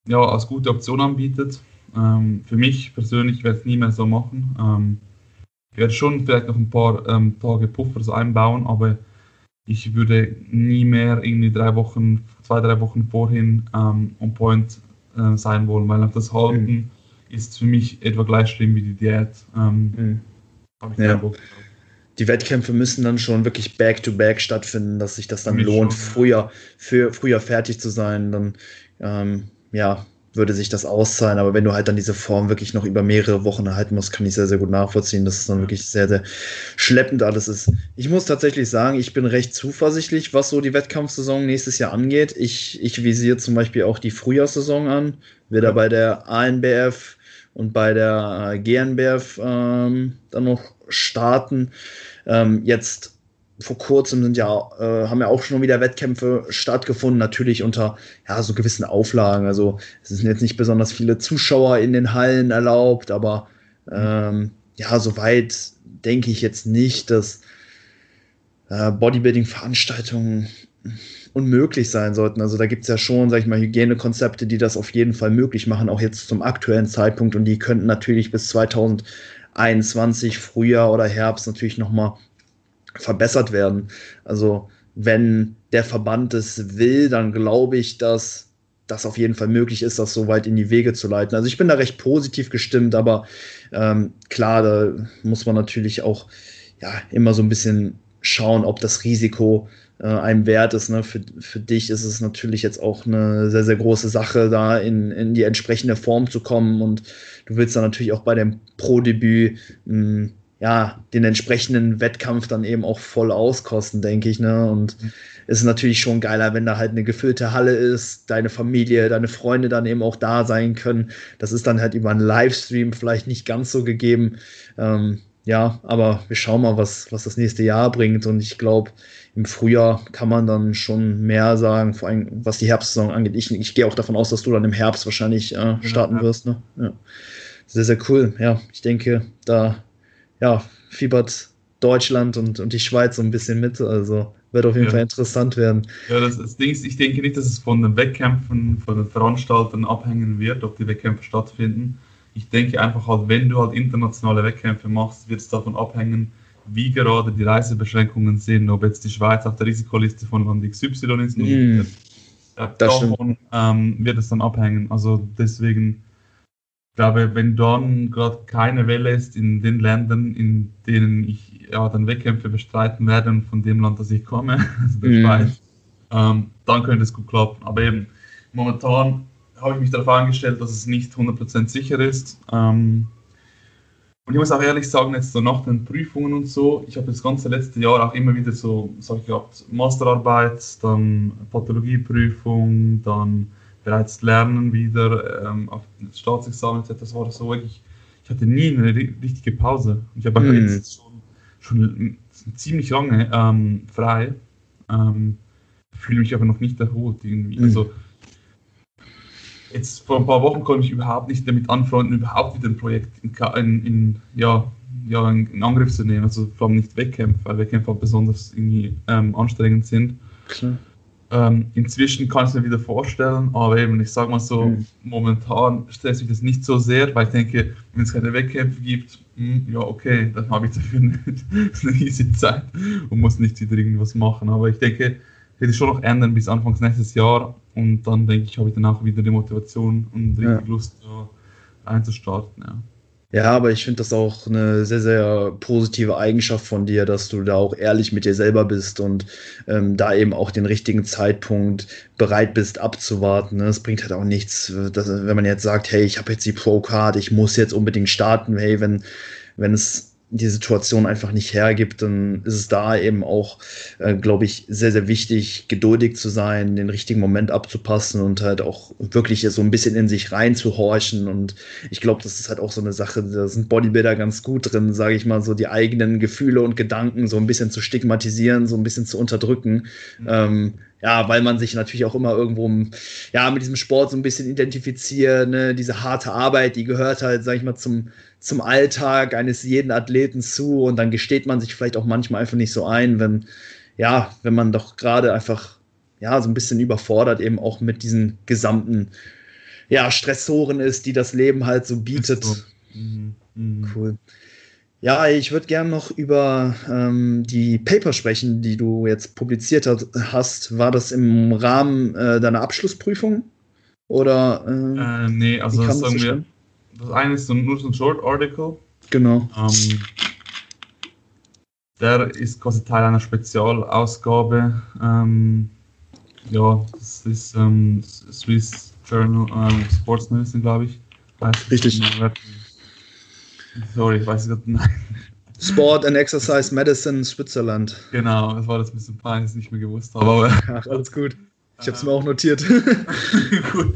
ja, als gute Option anbietet. Ähm, für mich persönlich werde ich es nie mehr so machen. Ähm, ich werde schon vielleicht noch ein paar ähm, Tage Puffer so einbauen, aber ich würde nie mehr irgendwie drei Wochen, zwei, drei Wochen vorhin ähm, on point äh, sein wollen, weil das Halten mhm. ist für mich etwa gleich schlimm wie die Diät. Ähm, mhm. ja. Die Wettkämpfe müssen dann schon wirklich back-to-back -back stattfinden, dass sich das dann lohnt, schon, früher, für, früher fertig zu sein. Dann ähm, ja, würde sich das auszahlen. Aber wenn du halt dann diese Form wirklich noch über mehrere Wochen erhalten musst, kann ich sehr, sehr gut nachvollziehen, dass es dann wirklich sehr, sehr schleppend alles ist. Ich muss tatsächlich sagen, ich bin recht zuversichtlich, was so die Wettkampfsaison nächstes Jahr angeht. Ich, ich visiere zum Beispiel auch die Frühjahrssaison an, werde bei der ANBF und bei der GNBF ähm, dann noch starten. Ähm, jetzt vor kurzem sind ja, äh, haben ja auch schon wieder Wettkämpfe stattgefunden, natürlich unter ja, so gewissen Auflagen. Also es sind jetzt nicht besonders viele Zuschauer in den Hallen erlaubt, aber ähm, ja, soweit denke ich jetzt nicht, dass äh, Bodybuilding-Veranstaltungen unmöglich sein sollten. Also da gibt es ja schon, sag ich mal, Hygienekonzepte, die das auf jeden Fall möglich machen, auch jetzt zum aktuellen Zeitpunkt. Und die könnten natürlich bis 2021, Frühjahr oder Herbst, natürlich nochmal verbessert werden. Also wenn der Verband es will, dann glaube ich, dass das auf jeden Fall möglich ist, das so weit in die Wege zu leiten. Also ich bin da recht positiv gestimmt, aber ähm, klar, da muss man natürlich auch ja immer so ein bisschen schauen, ob das Risiko äh, einem wert ist. Ne? Für, für dich ist es natürlich jetzt auch eine sehr, sehr große Sache, da in, in die entsprechende Form zu kommen und du willst dann natürlich auch bei dem Pro-Debüt hm, ja, den entsprechenden Wettkampf dann eben auch voll auskosten, denke ich. Ne? Und mhm. ist natürlich schon geiler, wenn da halt eine gefüllte Halle ist, deine Familie, deine Freunde dann eben auch da sein können. Das ist dann halt über einen Livestream vielleicht nicht ganz so gegeben. Ähm, ja, aber wir schauen mal, was, was das nächste Jahr bringt. Und ich glaube, im Frühjahr kann man dann schon mehr sagen, vor allem was die Herbstsaison angeht. Ich, ich gehe auch davon aus, dass du dann im Herbst wahrscheinlich äh, starten ja, ja. wirst. Ne? Ja. Sehr, sehr cool. Ja, ich denke, da ja, fiebert Deutschland und, und die Schweiz so ein bisschen mit. Also wird auf jeden ja. Fall interessant werden. Ja, das, das Ding ist, ich denke nicht, dass es von den Wettkämpfen, von den Veranstaltern abhängen wird, ob die Wettkämpfe stattfinden. Ich denke einfach halt, wenn du halt internationale Wettkämpfe machst, wird es davon abhängen, wie gerade die Reisebeschränkungen sind, ob jetzt die Schweiz auf der Risikoliste von Land XY ist. Mm, davon ähm, wird es dann abhängen. Also deswegen glaube, wenn dann gerade keine Welle ist in den Ländern, in denen ich ja dann Wettkämpfe bestreiten werde und von dem Land, das ich komme, also der mhm. Schweiz, ähm, dann könnte es gut klappen. Aber eben momentan habe ich mich darauf eingestellt, dass es nicht 100% sicher ist. Ähm, und ich muss auch ehrlich sagen, jetzt so nach den Prüfungen und so, ich habe das ganze letzte Jahr auch immer wieder so, sag ich gehabt, Masterarbeit, dann Pathologieprüfung, dann bereits lernen wieder ähm, auf Staatsexamen etc. Das war so wirklich, ich hatte nie eine richtige Pause. Ich habe mm. jetzt schon, schon ziemlich lange ähm, frei, ähm, fühle mich aber noch nicht erholt irgendwie. Mm. Also jetzt vor ein paar Wochen konnte ich überhaupt nicht damit anfreunden, überhaupt wieder ein Projekt in, in, in ja, ja, in Angriff zu nehmen. Also vor allem nicht Wettkämpfe, weil Wettkämpfe besonders irgendwie ähm, anstrengend sind. Klar. Ähm, inzwischen kann ich es mir wieder vorstellen, aber eben, ich sage mal so, mhm. momentan stresst mich das nicht so sehr, weil ich denke, wenn es keine Wettkämpfe gibt, mh, hm, ja, okay, dann habe ich dafür eine, eine easy Zeit und muss nicht wieder irgendwas machen. Aber ich denke, werde ich schon noch ändern bis Anfangs nächstes Jahr und dann denke ich, habe ich dann auch wieder die Motivation und richtig ja. Lust, so einzustarten. Ja. Ja, aber ich finde das auch eine sehr, sehr positive Eigenschaft von dir, dass du da auch ehrlich mit dir selber bist und ähm, da eben auch den richtigen Zeitpunkt bereit bist abzuwarten. Ne? Es bringt halt auch nichts, dass, wenn man jetzt sagt, hey, ich habe jetzt die Pro-Card, ich muss jetzt unbedingt starten. Hey, wenn, wenn es die Situation einfach nicht hergibt, dann ist es da eben auch, äh, glaube ich, sehr, sehr wichtig, geduldig zu sein, den richtigen Moment abzupassen und halt auch wirklich so ein bisschen in sich reinzuhorchen. Und ich glaube, das ist halt auch so eine Sache, da sind Bodybuilder ganz gut drin, sage ich mal, so die eigenen Gefühle und Gedanken so ein bisschen zu stigmatisieren, so ein bisschen zu unterdrücken. Mhm. Ähm, ja, weil man sich natürlich auch immer irgendwo ja, mit diesem Sport so ein bisschen identifiziert, ne? diese harte Arbeit, die gehört halt, sag ich mal, zum, zum Alltag eines jeden Athleten zu und dann gesteht man sich vielleicht auch manchmal einfach nicht so ein, wenn, ja, wenn man doch gerade einfach, ja, so ein bisschen überfordert eben auch mit diesen gesamten, ja, Stressoren ist, die das Leben halt so bietet. Mhm. Mhm. Cool. Ja, ich würde gerne noch über ähm, die Paper sprechen, die du jetzt publiziert hat, hast. War das im Rahmen äh, deiner Abschlussprüfung? Oder? Äh, äh, nee, also das, sagen wir, das eine ist so, nur so ein Short Article. Genau. Ähm, der ist quasi Teil einer Spezialausgabe. Ähm, ja, das ist ähm, Swiss Journal ähm, Sports Medicine, glaube ich. Richtig. Sorry, ich weiß gerade nein. Sport and Exercise Medicine Switzerland. Genau, das war das ein bisschen peinlich, dass ich nicht mehr gewusst habe. Aber Ach, alles gut. Ich habe es mir auch notiert. gut.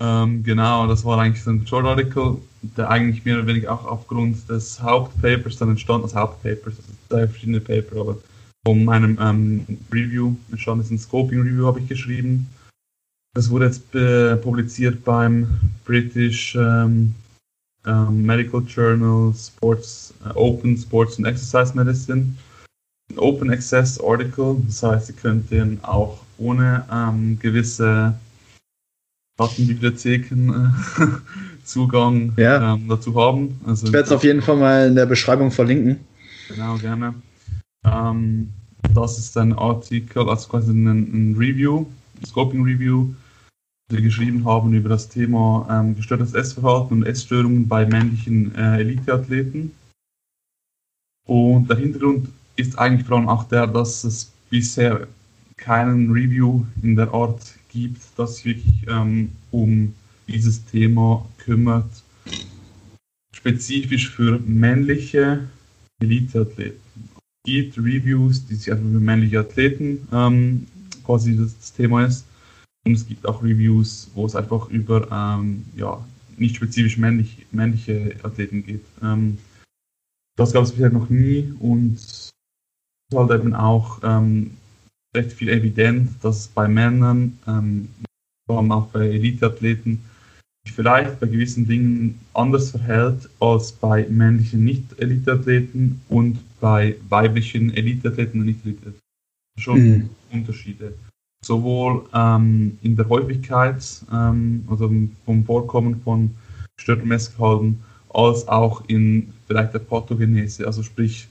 Ähm, genau, das war eigentlich so ein Short Article, der eigentlich mehr oder weniger auch aufgrund des Hauptpapers dann entstanden, also Hauptpapers, also drei verschiedene Paper, aber von meinem ähm, Review entstanden ist ein Scoping Review, habe ich geschrieben. Das wurde jetzt äh, publiziert beim British ähm, ähm, Medical Journal Sports, äh, Open Sports and Exercise Medicine. Ein Open Access Article, das heißt, ihr könnt den auch ohne ähm, gewisse Datenbibliotheken äh, Zugang ja. ähm, dazu haben. Also, ich werde es auf jeden Fall mal in der Beschreibung verlinken. Genau, gerne. Ähm, das ist ein Artikel, also quasi ein, ein Review, ein Scoping Review, die geschrieben haben über das Thema ähm, gestörtes Essverhalten und Essstörungen bei männlichen äh, Eliteathleten. Und der Hintergrund ist eigentlich vor allem auch der, dass es bisher keinen Review in der Art gibt, das sich wirklich ähm, um dieses Thema kümmert, spezifisch für männliche Eliteathleten. Es gibt Reviews, die sich einfach für männliche Athleten ähm, quasi das, Thema ist. Und es gibt auch Reviews, wo es einfach über ähm, ja, nicht spezifisch männlich, männliche Athleten geht. Ähm, das gab es bisher noch nie und halt eben auch ähm, recht viel evident, dass es bei Männern, ähm, vor allem auch bei Eliteathleten, sich vielleicht bei gewissen Dingen anders verhält als bei männlichen Nicht-Eliteathleten und bei weiblichen Eliteathleten und Nicht-Eliteathleten. Schon mhm. Unterschiede. Sowohl ähm, in der Häufigkeit, ähm, also vom Vorkommen von gestörtem Essverhalten, als auch in vielleicht der Pathogenese, also sprich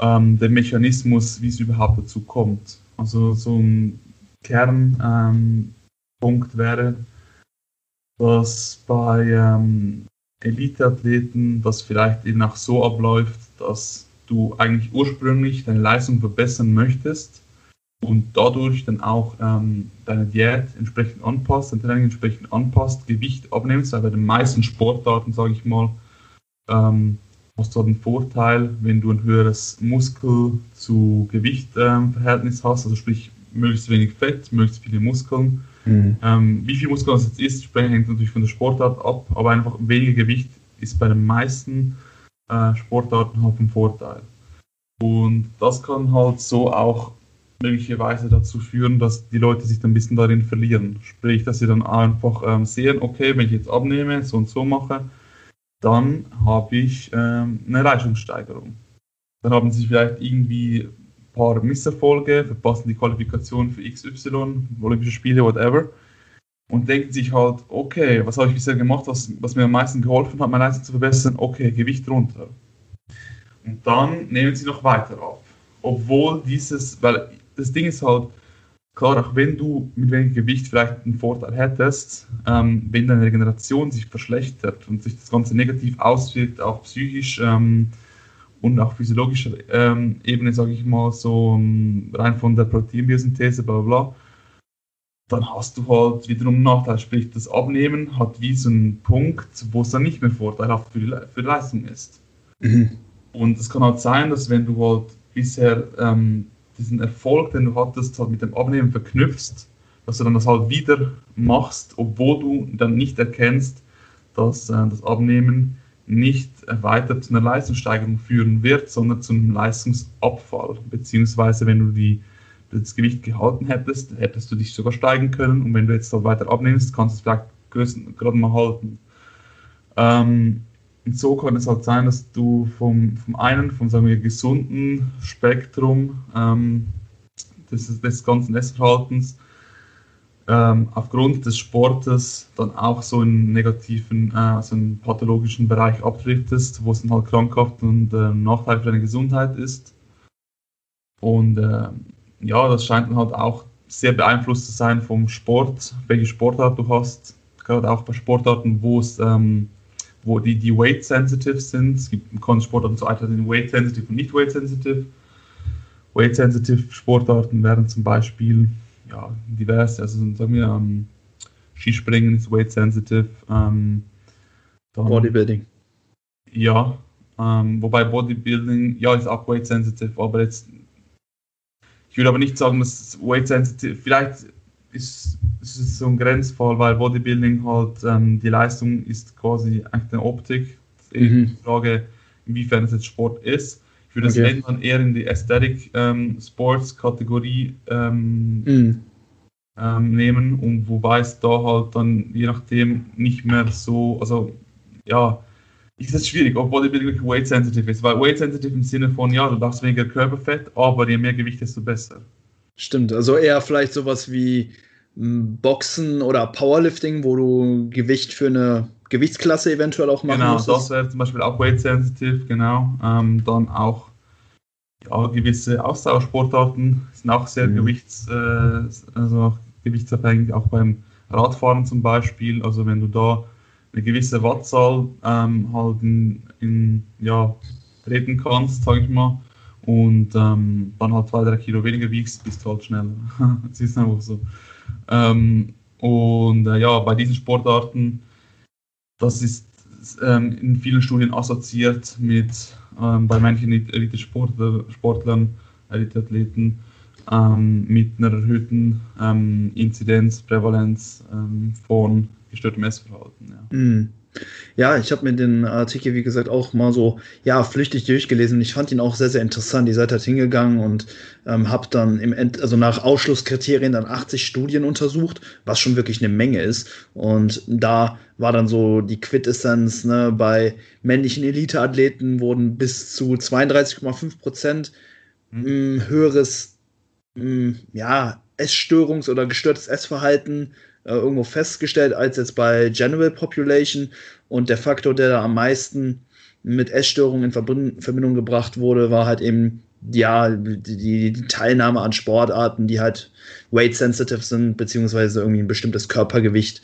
ähm, der Mechanismus, wie es überhaupt dazu kommt. Also so ein Kernpunkt ähm, wäre, dass bei ähm, Eliteathleten das vielleicht eben auch so abläuft, dass du eigentlich ursprünglich deine Leistung verbessern möchtest und dadurch dann auch ähm, deine Diät entsprechend anpasst, dein Training entsprechend anpasst, Gewicht abnimmst, weil bei den meisten Sportarten, sage ich mal, ähm, hast du den Vorteil, wenn du ein höheres Muskel zu Gewicht-Verhältnis ähm, hast, also sprich möglichst wenig Fett, möglichst viele Muskeln. Mhm. Ähm, wie viel Muskeln das jetzt ist, hängt natürlich von der Sportart ab, aber einfach weniger Gewicht ist bei den meisten äh, Sportarten halt ein Vorteil. Und das kann halt so auch möglicherweise dazu führen, dass die Leute sich dann ein bisschen darin verlieren. Sprich, dass sie dann einfach ähm, sehen, okay, wenn ich jetzt abnehme, so und so mache, dann habe ich ähm, eine Leistungssteigerung. Dann haben sie vielleicht irgendwie ein paar Misserfolge, verpassen die Qualifikation für XY, Olympische Spiele, whatever. Und denken sich halt, okay, was habe ich bisher gemacht, was, was mir am meisten geholfen hat, meine Leistung zu verbessern? Okay, Gewicht runter. Und dann nehmen sie noch weiter auf. Obwohl dieses, weil das Ding ist halt, klar, auch wenn du mit weniger Gewicht vielleicht einen Vorteil hättest, ähm, wenn deine Regeneration sich verschlechtert und sich das Ganze negativ auswirkt, auch psychisch ähm, und auch physiologischer ähm, Ebene, sage ich mal, so ähm, rein von der Proteinbiosynthese, bla bla, dann hast du halt wiederum einen Nachteil. Sprich, das Abnehmen hat wie so einen Punkt, wo es dann nicht mehr vorteilhaft für die, für die Leistung ist. Mhm. Und es kann halt sein, dass wenn du halt bisher ähm, diesen Erfolg, den du hattest, halt mit dem Abnehmen verknüpfst, dass du dann das halt wieder machst, obwohl du dann nicht erkennst, dass äh, das Abnehmen nicht weiter zu einer Leistungssteigerung führen wird, sondern zu einem Leistungsabfall. Beziehungsweise wenn du die, das Gewicht gehalten hättest, hättest du dich sogar steigen können und wenn du jetzt halt weiter abnimmst, kannst du es vielleicht gerade mal halten. Ähm, und so kann es halt sein, dass du vom, vom einen, vom sagen wir, gesunden Spektrum ähm, des, des ganzen Essverhaltens ähm, aufgrund des Sportes dann auch so einen negativen, äh, so einen pathologischen Bereich abdriftest, wo es dann halt krankhaft und äh, Nachteil für deine Gesundheit ist. Und äh, ja, das scheint dann halt auch sehr beeinflusst zu sein vom Sport, welche Sportart du hast. Gerade auch bei Sportarten, wo es ähm, wo die, die weight sensitive sind. Es gibt Sportarten zu einzelnen weight sensitive und nicht weight sensitive. Weight sensitive Sportarten wären zum Beispiel ja, divers, also sagen wir ähm, Skispringen ist weight sensitive. Ähm, Bodybuilding. Ja, ähm, wobei Bodybuilding, ja, ist auch weight sensitive, aber jetzt, ich würde aber nicht sagen, dass weight sensitive, vielleicht ist, ist so ein Grenzfall, weil Bodybuilding halt ähm, die Leistung ist quasi eigentlich eine Optik. Mhm. Die Frage, inwiefern es jetzt Sport ist. Ich würde okay. das dann eher in die Aesthetic ähm, Sports Kategorie ähm, mhm. ähm, nehmen und wobei es da halt dann je nachdem nicht mehr so, also ja, ist es schwierig, ob Bodybuilding weight sensitive ist, weil weight sensitive im Sinne von, ja, du darfst weniger Körperfett, aber je mehr Gewicht, desto besser. Stimmt, also eher vielleicht sowas wie hm, Boxen oder Powerlifting, wo du Gewicht für eine Gewichtsklasse eventuell auch machen Genau, musstest. das wäre zum Beispiel auch weight sensitive, genau. Ähm, dann auch ja, gewisse Ausdauersportarten sind auch sehr mhm. gewichts, äh, also gewichtsabhängig, auch beim Radfahren zum Beispiel. Also wenn du da eine gewisse Wattzahl ähm, halt in, in, ja, treten kannst, sage ich mal, und ähm, dann halt zwei, drei Kilo weniger wiegst, bist du halt schneller. das ist einfach so. Ähm, und äh, ja, bei diesen Sportarten, das ist ähm, in vielen Studien assoziiert mit ähm, bei manchen Elite-Sportlern, Elite-Athleten ähm, mit einer erhöhten ähm, Inzidenz, Prävalenz von gestörtem Essverhalten. Ja. Mm. Ja, ich habe mir den Artikel, wie gesagt, auch mal so, ja, flüchtig durchgelesen. Ich fand ihn auch sehr, sehr interessant. Die Seite hat hingegangen und ähm, habe dann im End, also nach Ausschlusskriterien dann 80 Studien untersucht, was schon wirklich eine Menge ist. Und da war dann so die Quintessenz, ne, bei männlichen Eliteathleten wurden bis zu 32,5 Prozent mhm. höheres, mh, ja, Essstörungs- oder gestörtes Essverhalten äh, irgendwo festgestellt als jetzt bei General Population. Und der Faktor, der da am meisten mit Essstörungen in Verbindung gebracht wurde, war halt eben ja, die, die, Teilnahme an Sportarten, die halt weight-sensitive sind, beziehungsweise irgendwie ein bestimmtes Körpergewicht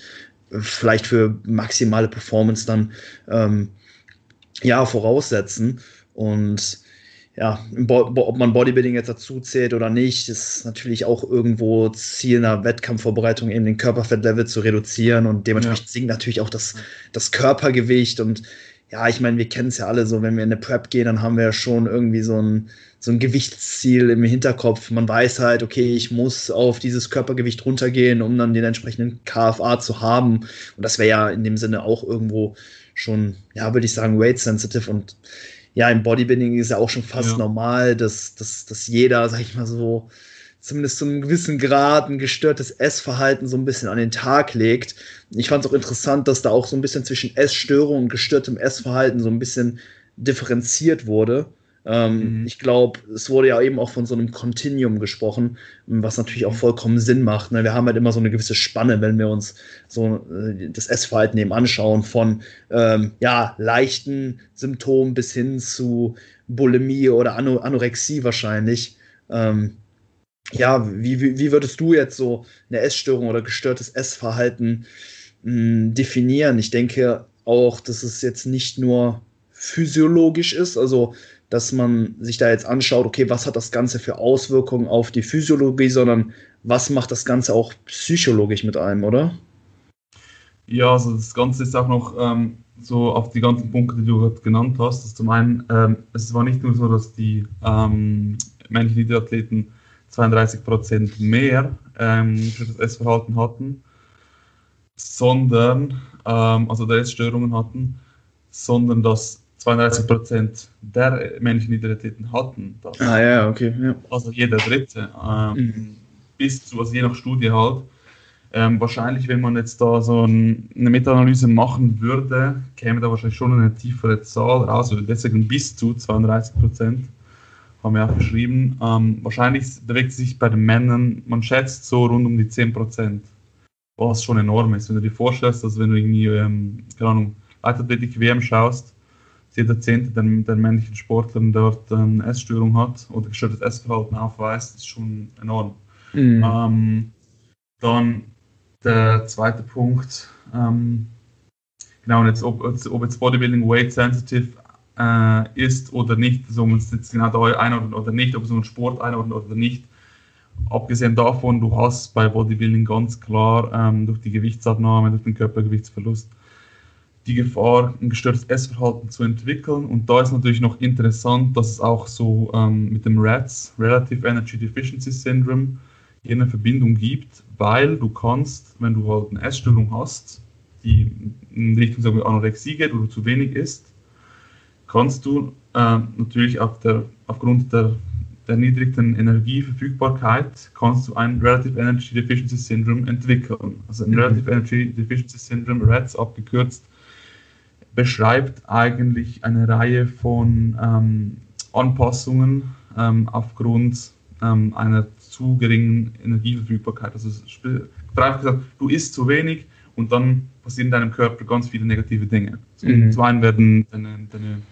vielleicht für maximale Performance dann ähm, ja voraussetzen. Und ja, ob man Bodybuilding jetzt dazu zählt oder nicht, ist natürlich auch irgendwo Ziel einer Wettkampfvorbereitung, eben den Körperfettlevel zu reduzieren und dementsprechend ja. sinkt natürlich auch das, das Körpergewicht und ja, ich meine, wir kennen es ja alle so, wenn wir in eine Prep gehen, dann haben wir ja schon irgendwie so ein, so ein Gewichtsziel im Hinterkopf. Man weiß halt, okay, ich muss auf dieses Körpergewicht runtergehen, um dann den entsprechenden KFA zu haben. Und das wäre ja in dem Sinne auch irgendwo schon, ja, würde ich sagen, weight sensitive und ja, im Bodybuilding ist ja auch schon fast ja. normal, dass, dass, dass jeder, sag ich mal so, zumindest zu einem gewissen Grad ein gestörtes Essverhalten so ein bisschen an den Tag legt. Ich fand es auch interessant, dass da auch so ein bisschen zwischen Essstörung und gestörtem Essverhalten so ein bisschen differenziert wurde. Ähm, mhm. Ich glaube, es wurde ja eben auch von so einem Continuum gesprochen, was natürlich auch vollkommen Sinn macht. Ne? Wir haben halt immer so eine gewisse Spanne, wenn wir uns so äh, das Essverhalten eben anschauen, von ähm, ja, leichten Symptomen bis hin zu Bulimie oder Ano Anorexie wahrscheinlich. Ähm, ja, wie, wie, wie würdest du jetzt so eine Essstörung oder gestörtes Essverhalten mh, hm, definieren? Ich denke auch, dass es jetzt nicht nur physiologisch ist, also dass man sich da jetzt anschaut, okay, was hat das Ganze für Auswirkungen auf die Physiologie, sondern was macht das Ganze auch psychologisch mit einem, oder? Ja, also das Ganze ist auch noch ähm, so auf die ganzen Punkte, die du gerade genannt hast. Also zum einen, ähm, es war nicht nur so, dass die ähm, männlichen Niederathleten 32 Prozent mehr ähm, für das Essverhalten hatten, sondern, ähm, also der Essstörungen hatten, sondern dass 32 Prozent der männlichen Niederathleten hatten. Das. Ah ja, okay. Ja. Also jeder Dritte. Ähm, mhm. Bis zu, also je nach Studie halt. Ähm, wahrscheinlich, wenn man jetzt da so ein, eine Meta-Analyse machen würde, käme da wahrscheinlich schon eine tiefere Zahl raus, also deswegen bis zu 32 Prozent haben wir auch geschrieben. Ähm, wahrscheinlich bewegt sich bei den Männern, man schätzt so rund um die 10 Prozent, was schon enorm ist. Wenn du dir vorstellst, dass wenn du irgendwie, ähm, keine Ahnung, Leichtathletik-WM schaust, jeder Zehnte der, der männlichen Sportler dort eine ähm, Essstörung hat oder gestörtes Essverhalten aufweist, ist schon enorm. Mhm. Ähm, dann der zweite Punkt, ähm, genau, und jetzt, ob, ob jetzt Bodybuilding weight sensitive äh, ist oder nicht, also ob man es jetzt genau da einordnet oder nicht, ob es so einen Sport einordnet oder nicht. Abgesehen davon, du hast bei Bodybuilding ganz klar ähm, durch die Gewichtsabnahme, durch den Körpergewichtsverlust die Gefahr, ein gestörtes Essverhalten zu entwickeln. Und da ist natürlich noch interessant, dass es auch so ähm, mit dem RADS, Relative Energy Deficiency Syndrome, hier eine Verbindung gibt, weil du kannst, wenn du halt eine Essstörung hast, die in Richtung sagen wir, Anorexie geht oder du zu wenig isst, kannst du äh, natürlich auf der, aufgrund der, der niedrigen Energieverfügbarkeit kannst du ein Relative Energy Deficiency Syndrome entwickeln. Also ein mhm. Relative Energy Deficiency Syndrome, RADS abgekürzt, beschreibt eigentlich eine Reihe von ähm, Anpassungen ähm, aufgrund ähm, einer zu geringen Energieverfügbarkeit. Also einfach gesagt, du isst zu wenig und dann passieren in deinem Körper ganz viele negative Dinge. Mhm. Zum einen werden deine, deine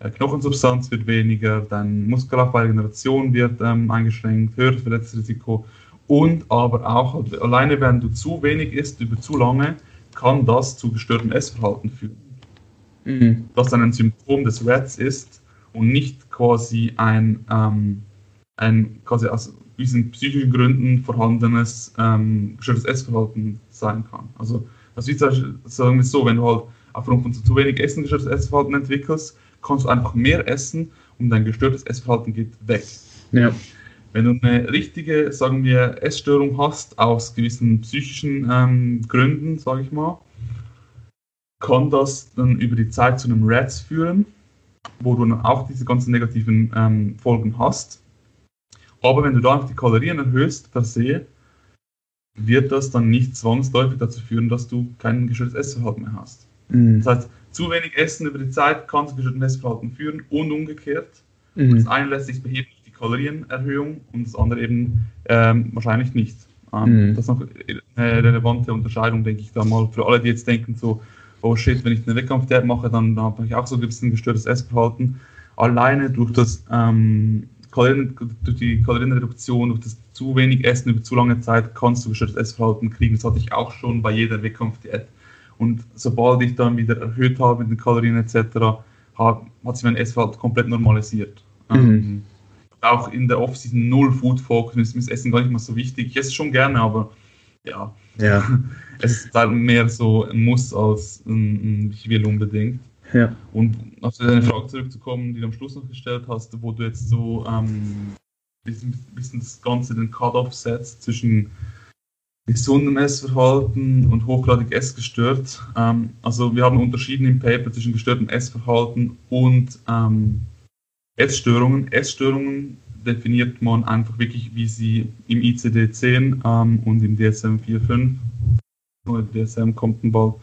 äh, Knochensubstanz wird weniger, deine Muskelaufbauregeneration wird ähm, eingeschränkt, höheres Verletzungsrisiko und aber auch alleine wenn du zu wenig isst über zu lange, kann das zu gestörtem Essverhalten führen. Mhm. Das dann ein Symptom des Rats ist und nicht quasi ein, ähm, ein quasi aus diesen psychischen Gründen vorhandenes ähm, gestörtes Essverhalten sein kann. Also das ist sagen wir so, wenn du halt aufgrund von zu wenig Essen gestörtes Essverhalten entwickelst, kannst du einfach mehr essen und dein gestörtes Essverhalten geht weg. Ja. Wenn du eine richtige, sagen wir, Essstörung hast, aus gewissen psychischen ähm, Gründen, sage ich mal, kann das dann über die Zeit zu einem RADS führen, wo du dann auch diese ganzen negativen ähm, Folgen hast. Aber wenn du da einfach die Kalorien erhöhst per se, wird das dann nicht zwangsläufig dazu führen, dass du kein gestörtes Essverhalten mehr hast. Mhm. Das heißt, zu wenig Essen über die Zeit kann zu gestörtem Essverhalten führen und umgekehrt. Mhm. Das eine lässt sich beheben durch die Kalorienerhöhung und das andere eben ähm, wahrscheinlich nicht. Ähm, mhm. Das ist noch eine relevante Unterscheidung, denke ich, da mal für alle, die jetzt denken, so, oh shit, wenn ich eine Wettkampfdiät mache, dann, dann habe ich auch so ein bisschen gestörtes Essverhalten. Alleine durch das ähm, Kalorien, durch die Kalorienreduktion, durch das zu wenig Essen über zu lange Zeit kannst du gestörtes Essverhalten kriegen. Das hatte ich auch schon bei jeder Wettkampfdiät. Und sobald ich dann wieder erhöht habe mit den Kalorien etc., hat, hat sich mein Essverhalten komplett normalisiert. Mhm. Ähm, auch in der Off-Season null Food Focus, ist mir das Essen gar nicht mehr so wichtig. Ich esse schon gerne, aber ja, ja. es ist halt mehr so ein Muss als ein, ein ich will unbedingt. Ja. Und auf deine Frage zurückzukommen, die du am Schluss noch gestellt hast, wo du jetzt so ähm, bisschen, bisschen das Ganze den Cut-off setzt zwischen gesundem Essverhalten und hochgradig essgestört. Ähm, also wir haben unterschieden im Paper zwischen gestörtem Essverhalten und ähm, Essstörungen. Essstörungen definiert man einfach wirklich, wie sie im ICD-10 ähm, und im DSM 4.5 oder DSM ein bald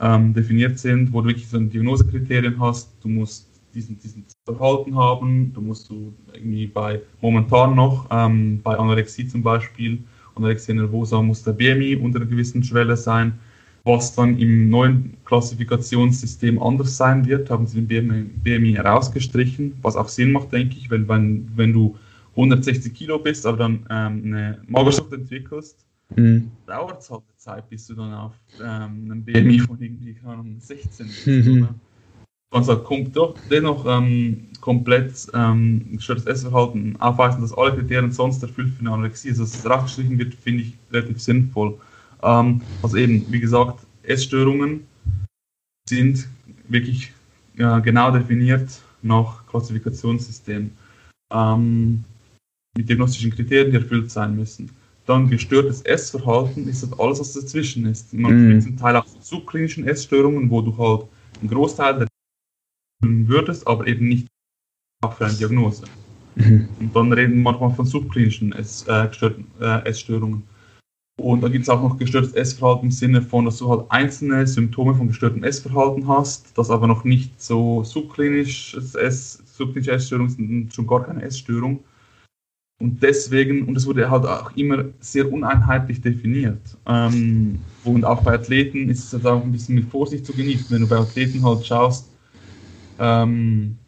ähm, definiert sind, wo du wirklich so Diagnosekriterien hast. Du musst diesen, diesen Verhalten haben, du musst du irgendwie bei momentan noch, ähm, bei Anorexie zum Beispiel, Anorexia nervosa muss der BMI unter einer gewissen Schwelle sein. Was dann im neuen Klassifikationssystem anders sein wird, haben sie den BMI, BMI herausgestrichen, was auch Sinn macht, denke ich, weil wenn, wenn du 160 Kilo bist, aber dann ähm, eine Magersucht entwickelst, mhm. dauert es halt eine Zeit, bis du dann auf ähm, einem BMI von irgendwie keine Ahnung, 16 bist. Mhm. Also kommt doch dennoch ähm, komplett ähm, gestörtes Essverhalten aufweisen, dass alle Kriterien sonst erfüllt für eine Anorexie. Also dass es rausgestrichen wird, finde ich relativ sinnvoll. Ähm, also eben, wie gesagt, Essstörungen sind wirklich ja, genau definiert nach Klassifikationssystem ähm, mit diagnostischen Kriterien, die erfüllt sein müssen. Dann gestörtes Essverhalten ist halt alles, was dazwischen ist. Man mm. zum Teil auch subklinischen Essstörungen, wo du halt einen Großteil der würdest, aber eben nicht für eine Diagnose. Mhm. Und dann reden wir manchmal von subklinischen Ess, äh, äh, Essstörungen. Und dann gibt es auch noch gestörtes Essverhalten im Sinne von, dass du halt einzelne Symptome von gestörtem Essverhalten hast, das aber noch nicht so subklinisch Ess, subklinische Essstörung ist schon gar keine Essstörung. Und deswegen, und es wurde halt auch immer sehr uneinheitlich definiert. Ähm, und auch bei Athleten ist es halt auch ein bisschen mit Vorsicht zu genießen, wenn du bei Athleten halt schaust, ähm,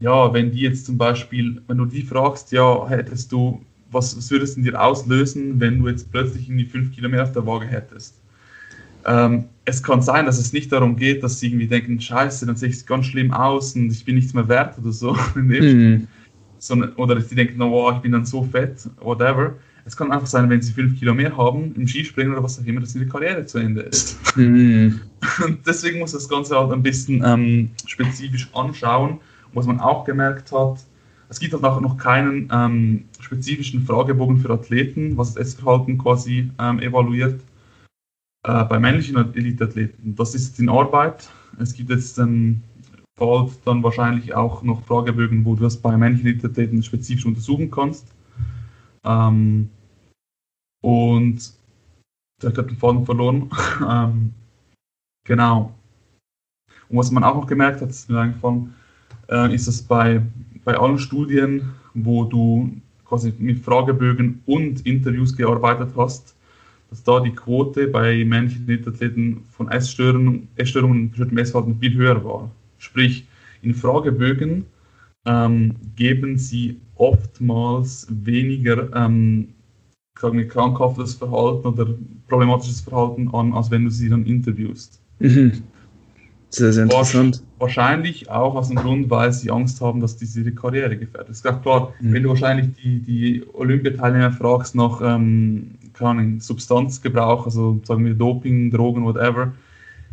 ja, wenn die jetzt zum Beispiel, wenn du die fragst, ja, hättest du, was, was würdest du dir auslösen, wenn du jetzt plötzlich irgendwie fünf Kilo mehr auf der Waage hättest? Ähm, es kann sein, dass es nicht darum geht, dass sie irgendwie denken, scheiße, dann sehe ich ganz schlimm aus und ich bin nichts mehr wert oder so. Mhm. Sondern, oder sie denken, oh, ich bin dann so fett, whatever. Es kann einfach sein, wenn sie fünf Kilo mehr haben im Skispringen oder was auch immer, dass ihre Karriere zu Ende ist. Mhm. Und deswegen muss das Ganze halt ein bisschen ähm, spezifisch anschauen. Was man auch gemerkt hat, es gibt halt auch noch keinen ähm, spezifischen Fragebogen für Athleten, was das Essverhalten quasi ähm, evaluiert. Äh, bei männlichen Eliteathleten. Das ist in Arbeit. Es gibt jetzt ähm, bald dann wahrscheinlich auch noch Fragebögen, wo du das bei männlichen Eliteathleten spezifisch untersuchen kannst. Ähm, und der hat den Faden verloren. ähm, genau. Und was man auch noch gemerkt hat, ist mir eingefallen, äh, ist, dass bei, bei allen Studien, wo du quasi mit Fragebögen und Interviews gearbeitet hast, dass da die Quote bei männlichen Athleten von Essstörungen, Essstörungen und bestimmten Essverhalten viel höher war. Sprich, in Fragebögen ähm, geben sie oftmals weniger ähm, sagen wir, krankhaftes Verhalten oder problematisches Verhalten an, als wenn du sie dann interviewst. Mhm. Sehr, sehr interessant. Wahrscheinlich auch aus dem Grund, weil sie Angst haben, dass diese ihre Karriere gefährdet. Ist klar, klar mhm. wenn du wahrscheinlich die, die Olympiateilnehmer fragst nach ähm, keine Substanzgebrauch, also sagen wir Doping, Drogen, whatever,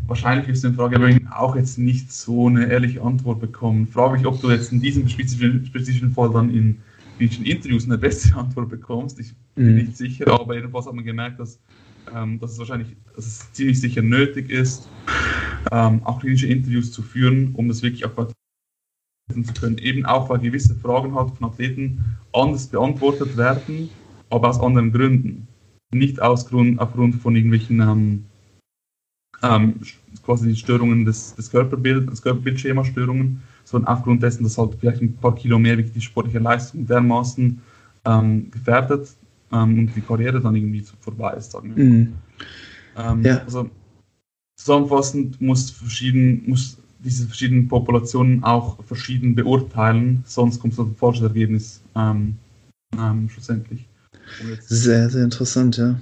wahrscheinlich wirst du in Frage auch jetzt nicht so eine ehrliche Antwort bekommen. Frage mich, ob du jetzt in diesem spezifischen, spezifischen Fall dann in klinischen Interviews eine bessere Antwort bekommst. Ich bin mhm. nicht sicher, aber jedenfalls hat man gemerkt, dass, ähm, dass es wahrscheinlich dass es ziemlich sicher nötig ist, ähm, auch klinische Interviews zu führen, um das wirklich auch zu können. Eben auch, weil gewisse Fragen halt von Athleten anders beantwortet werden, aber aus anderen Gründen. Nicht aus Grund, aufgrund von irgendwelchen ähm, ähm, quasi Störungen des, des Körperbild, des Körperbildschema-Störungen, sondern aufgrund dessen, dass halt vielleicht ein paar Kilo mehr die sportliche Leistung dermaßen ähm, gefährdet ähm, und die Karriere dann irgendwie vorbei ist, sagen wir mhm. ähm, ja. Also zusammenfassend muss, verschieden, muss diese verschiedenen Populationen auch verschieden beurteilen, sonst kommt so ein falsches Ergebnis ähm, ähm, schlussendlich. Sehr, sehr interessant, ja.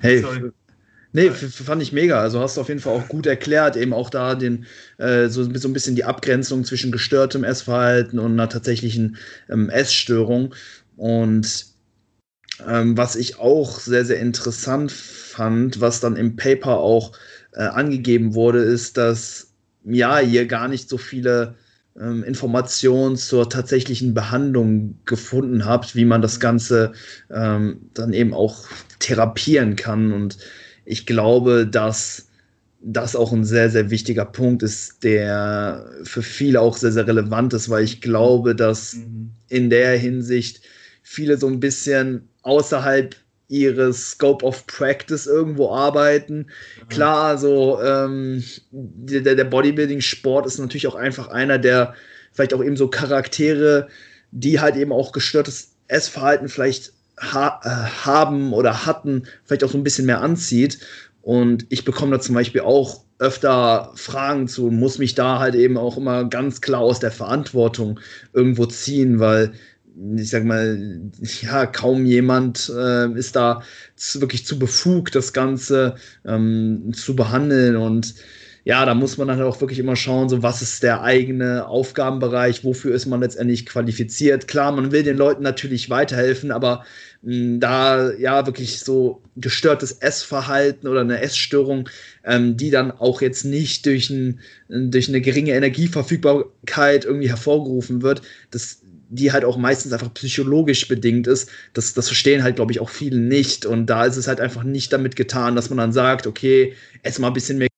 Hey, Sorry. Nee, fand ich mega. Also hast du auf jeden Fall auch gut erklärt, eben auch da den, äh, so, so ein bisschen die Abgrenzung zwischen gestörtem Essverhalten und einer tatsächlichen ähm, Essstörung. Und ähm, was ich auch sehr, sehr interessant fand, was dann im Paper auch äh, angegeben wurde, ist, dass ja, ihr gar nicht so viele ähm, Informationen zur tatsächlichen Behandlung gefunden habt, wie man das Ganze ähm, dann eben auch therapieren kann. Und ich glaube, dass das auch ein sehr, sehr wichtiger Punkt ist, der für viele auch sehr, sehr relevant ist, weil ich glaube, dass mhm. in der Hinsicht viele so ein bisschen außerhalb ihres Scope of Practice irgendwo arbeiten. Ja. Klar, so ähm, der, der Bodybuilding-Sport ist natürlich auch einfach einer, der vielleicht auch eben so Charaktere, die halt eben auch gestörtes Essverhalten vielleicht ha äh, haben oder hatten, vielleicht auch so ein bisschen mehr anzieht. Und ich bekomme da zum Beispiel auch öfter Fragen zu, muss mich da halt eben auch immer ganz klar aus der Verantwortung irgendwo ziehen, weil ich sag mal, ja, kaum jemand äh, ist da zu, wirklich zu befugt, das Ganze ähm, zu behandeln. Und ja, da muss man dann auch wirklich immer schauen, so was ist der eigene Aufgabenbereich, wofür ist man letztendlich qualifiziert. Klar, man will den Leuten natürlich weiterhelfen, aber mh, hm, da ja wirklich so gestörtes Essverhalten oder eine Essstörung, ähm, die dann auch jetzt nicht durch, ein, durch eine geringe Energieverfügbarkeit irgendwie hervorgerufen wird, das die halt auch meistens einfach psychologisch bedingt ist. Das, das verstehen halt, glaube ich, auch viele nicht. Und da ist es halt einfach nicht damit getan, dass man dann sagt, okay, ess mal ein bisschen mehr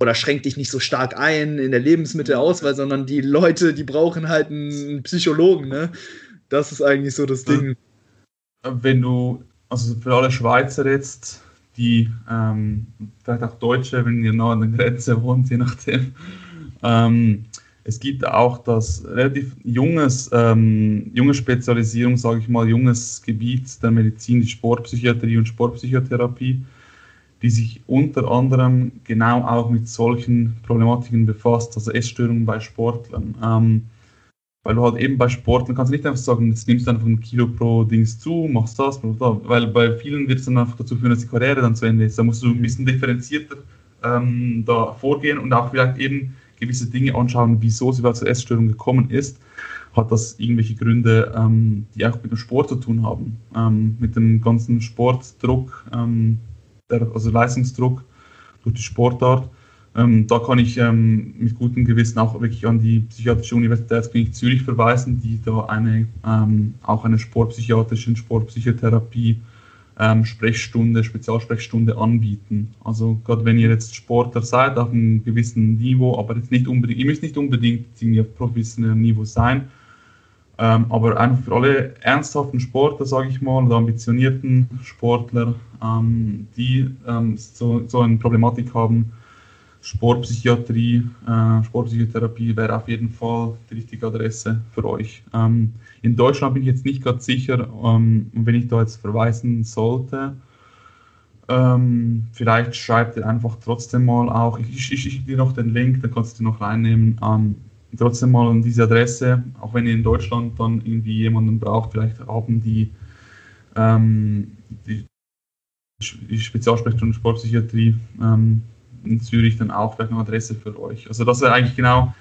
oder schränk dich nicht so stark ein in der Lebensmittelauswahl, sondern die Leute, die brauchen halt einen Psychologen, ne? Das ist eigentlich so das Ding. Wenn du, also für alle Schweizer jetzt, die ähm, vielleicht auch Deutsche, wenn ihr nah an der Grenze wohnt, je nachdem, ähm, es gibt auch das relativ junges, ähm, junge Spezialisierung, sage ich mal, junges Gebiet der Medizin, die Sportpsychiatrie und Sportpsychotherapie, die sich unter anderem genau auch mit solchen Problematiken befasst, also Essstörungen bei Sportlern. Ähm, weil du halt eben bei Sportlern kannst du nicht einfach sagen, jetzt nimmst du einfach ein Kilo pro Dings zu, machst das, weil bei vielen wird es dann einfach dazu führen, dass die Karriere dann zu Ende ist. Da musst du ein bisschen differenzierter ähm, da vorgehen und auch vielleicht eben gewisse Dinge anschauen, wieso sie überhaupt zur Essstörung gekommen ist, hat das irgendwelche Gründe, ähm, die auch mit dem Sport zu tun haben. Ähm, mit dem ganzen Sportdruck, ähm, der, also Leistungsdruck durch die Sportart. Ähm, da kann ich ähm, mit gutem Gewissen auch wirklich an die Psychiatrische Universitätsklinik Zürich verweisen, die da eine, ähm, auch eine sportpsychiatrische Sportpsychotherapie ähm, Sprechstunde, Spezialsprechstunde anbieten. Also gerade wenn ihr jetzt Sportler seid auf einem gewissen Niveau, aber jetzt nicht unbedingt, ihr müsst nicht unbedingt auf professionellem Niveau sein, ähm, aber einfach für alle ernsthaften Sportler, sage ich mal, oder ambitionierten Sportler, ähm, die ähm, so, so eine Problematik haben, Sportpsychiatrie, äh, Sportpsychotherapie wäre auf jeden Fall die richtige Adresse für euch. Ähm, in Deutschland bin ich jetzt nicht ganz sicher, ähm, wenn ich da jetzt verweisen sollte. Ähm, vielleicht schreibt ihr einfach trotzdem mal auch, ich, schicke dir noch den Link, dann kannst du noch reinnehmen. Ähm, trotzdem mal an diese Adresse, auch wenn ihr in Deutschland dann irgendwie jemanden braucht, vielleicht haben die, ähm, die, die Spezialsprechstunde Sportpsychiatrie ähm, in Zürich dann auch vielleicht eine Adresse für euch. Also das wäre eigentlich genau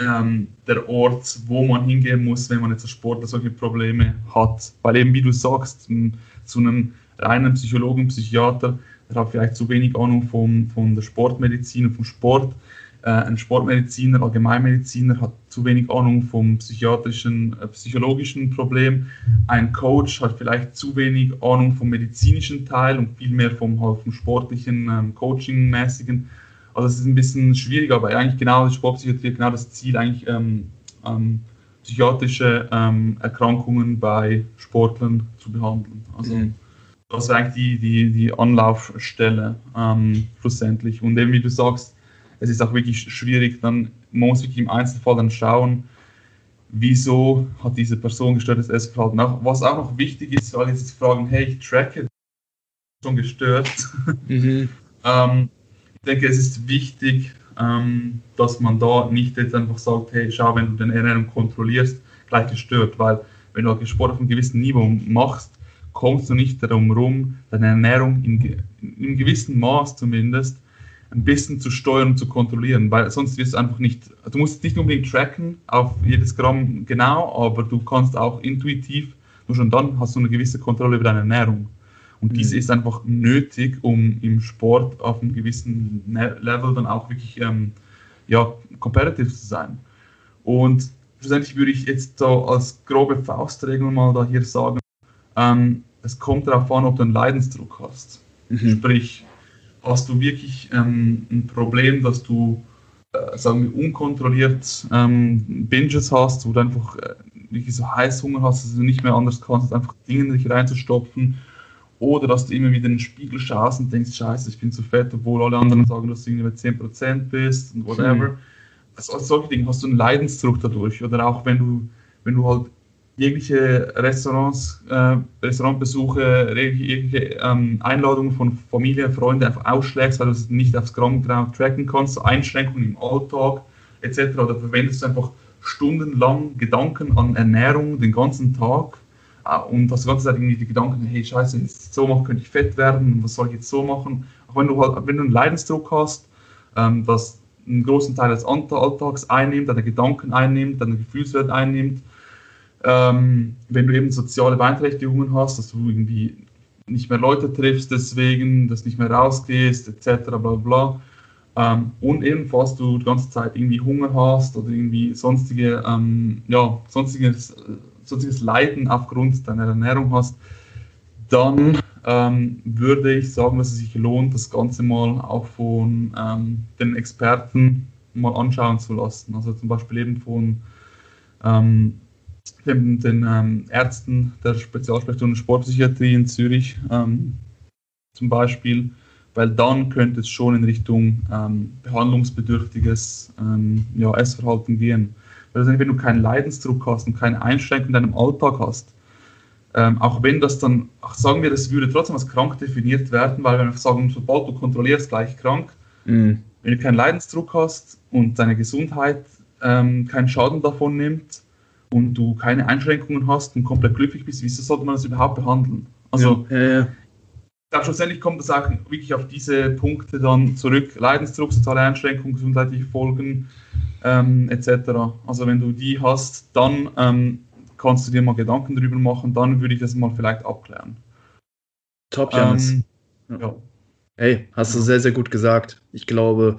ähm, der Ort, wo man hingehen muss, wenn man jetzt als Sportler solche Probleme hat. Weil eben, wie du sagst, zu einem reinen Psychologen, Psychiater, der hat vielleicht zu wenig Ahnung vom, von der Sportmedizin und vom Sport, äh, ein Sportmediziner, Allgemeinmediziner hat zu wenig Ahnung vom psychiatrischen, äh, psychologischen Problem. Ein Coach hat vielleicht zu wenig Ahnung vom medizinischen Teil und viel mehr vom, halt vom sportlichen, ähm, Coaching-mäßigen. Also es ist ein bisschen schwierig, aber eigentlich genau die Sportpsychiatrie genau das Ziel, eigentlich ähm, ähm, psychiatrische ähm, Erkrankungen bei Sportlern zu behandeln. Also mhm. das ist eigentlich die, die, die Anlaufstelle ähm, schlussendlich. Und eben wie du sagst, es ist auch wirklich schwierig, dann man muss wirklich im Einzelfall dann schauen, wieso hat diese Person gestörtes Essverhalten. Auch, was auch noch wichtig ist, weil jetzt fragen, hey, ich tracke schon gestört. Mhm. ähm, ich denke, es ist wichtig, ähm, dass man da nicht jetzt einfach sagt, hey, schau, wenn du deine Ernährung kontrollierst, gleich gestört, weil wenn du Sport auf einem gewissen Niveau machst, kommst du nicht darum rum, deine Ernährung in, in einem gewissen Maß zumindest ein bisschen zu steuern und zu kontrollieren, weil sonst wirst du einfach nicht, du musst nicht unbedingt tracken auf jedes Gramm genau, aber du kannst auch intuitiv, nur schon dann hast du eine gewisse Kontrolle über deine Ernährung. Und mhm. diese ist einfach nötig, um im Sport auf einem gewissen ne-, Level dann auch wirklich ähm, ja, competitive zu sein. Und schlussendlich würde ich jetzt so als grobe Faustregel mal da hier sagen, ähm, es kommt darauf an, ob du einen Leidensdruck hast. Mhm. Sprich, hast du wirklich ähm, ein Problem, dass du, äh, sagen wir, unkontrolliert ähm, Binges hast, wo du einfach äh, wirklich so Heißhunger hast, dass du nicht mehr anders kannst, einfach Dinge in dich reinzustopfen. Oder dass du immer wieder in den Spiegel schaust und denkst, scheiße, ich bin zu fett, obwohl alle anderen sagen, dass du irgendwie bei 10% bist und whatever. Hm. Also, solche Dinge hast du einen Leidensdruck dadurch. Oder auch wenn du, wenn du halt jegliche Restaurants, äh, Restaurantbesuche, jegliche ähm, Einladungen von Familie, Freunde einfach ausschlägst, weil du es nicht aufs Gramm genau tracken kannst, Einschränkungen im Alltag etc. Oder verwendest du einfach stundenlang Gedanken an Ernährung den ganzen Tag äh, und hast die ganze Zeit irgendwie die Gedanken, hey Scheiße, wenn ich so mache, könnte ich fett werden, was soll ich jetzt so machen? Auch wenn du halt, wenn du einen Leidensdruck hast, ähm, das einen großen Teil des Alltags einnimmt, deine Gedanken einnimmt, deine Gefühlswelt einnimmt, ähm, wenn du eben soziale Beeinträchtigungen hast, dass du irgendwie nicht mehr Leute triffst, deswegen, dass du nicht mehr rausgehst, etc. bla bla. Ähm, und eben, falls du die ganze Zeit irgendwie Hunger hast oder irgendwie sonstige, ähm, ja, sonstiges, sonstiges Leiden aufgrund deiner Ernährung hast, dann ähm, würde ich sagen, dass es sich lohnt, das Ganze mal auch von ähm, den Experten mal anschauen zu lassen. Also zum Beispiel eben von ähm, den, den ähm, Ärzten der Spezialsprechstunde Sportpsychiatrie in Zürich ähm, zum Beispiel, weil dann könnte es schon in Richtung ähm, behandlungsbedürftiges ähm, ja, Essverhalten gehen. Weil wenn du keinen Leidensdruck hast und keine Einschränkungen in deinem Alltag hast, ähm, auch wenn das dann, sagen wir, das würde trotzdem als krank definiert werden, weil wenn wir sagen, sobald du kontrollierst, gleich krank, mhm. wenn du keinen Leidensdruck hast und deine Gesundheit ähm, keinen Schaden davon nimmt, und du keine Einschränkungen hast und komplett glücklich bist, wieso sollte man das überhaupt behandeln? Also, ja, ja, ja. schlussendlich kommt es auch wirklich auf diese Punkte dann zurück: Leidensdruck, soziale Einschränkungen, gesundheitliche Folgen ähm, etc. Also, wenn du die hast, dann ähm, kannst du dir mal Gedanken darüber machen, dann würde ich das mal vielleicht abklären. Top, Jans. Ähm, ja. Hey, hast du sehr, sehr gut gesagt. Ich glaube,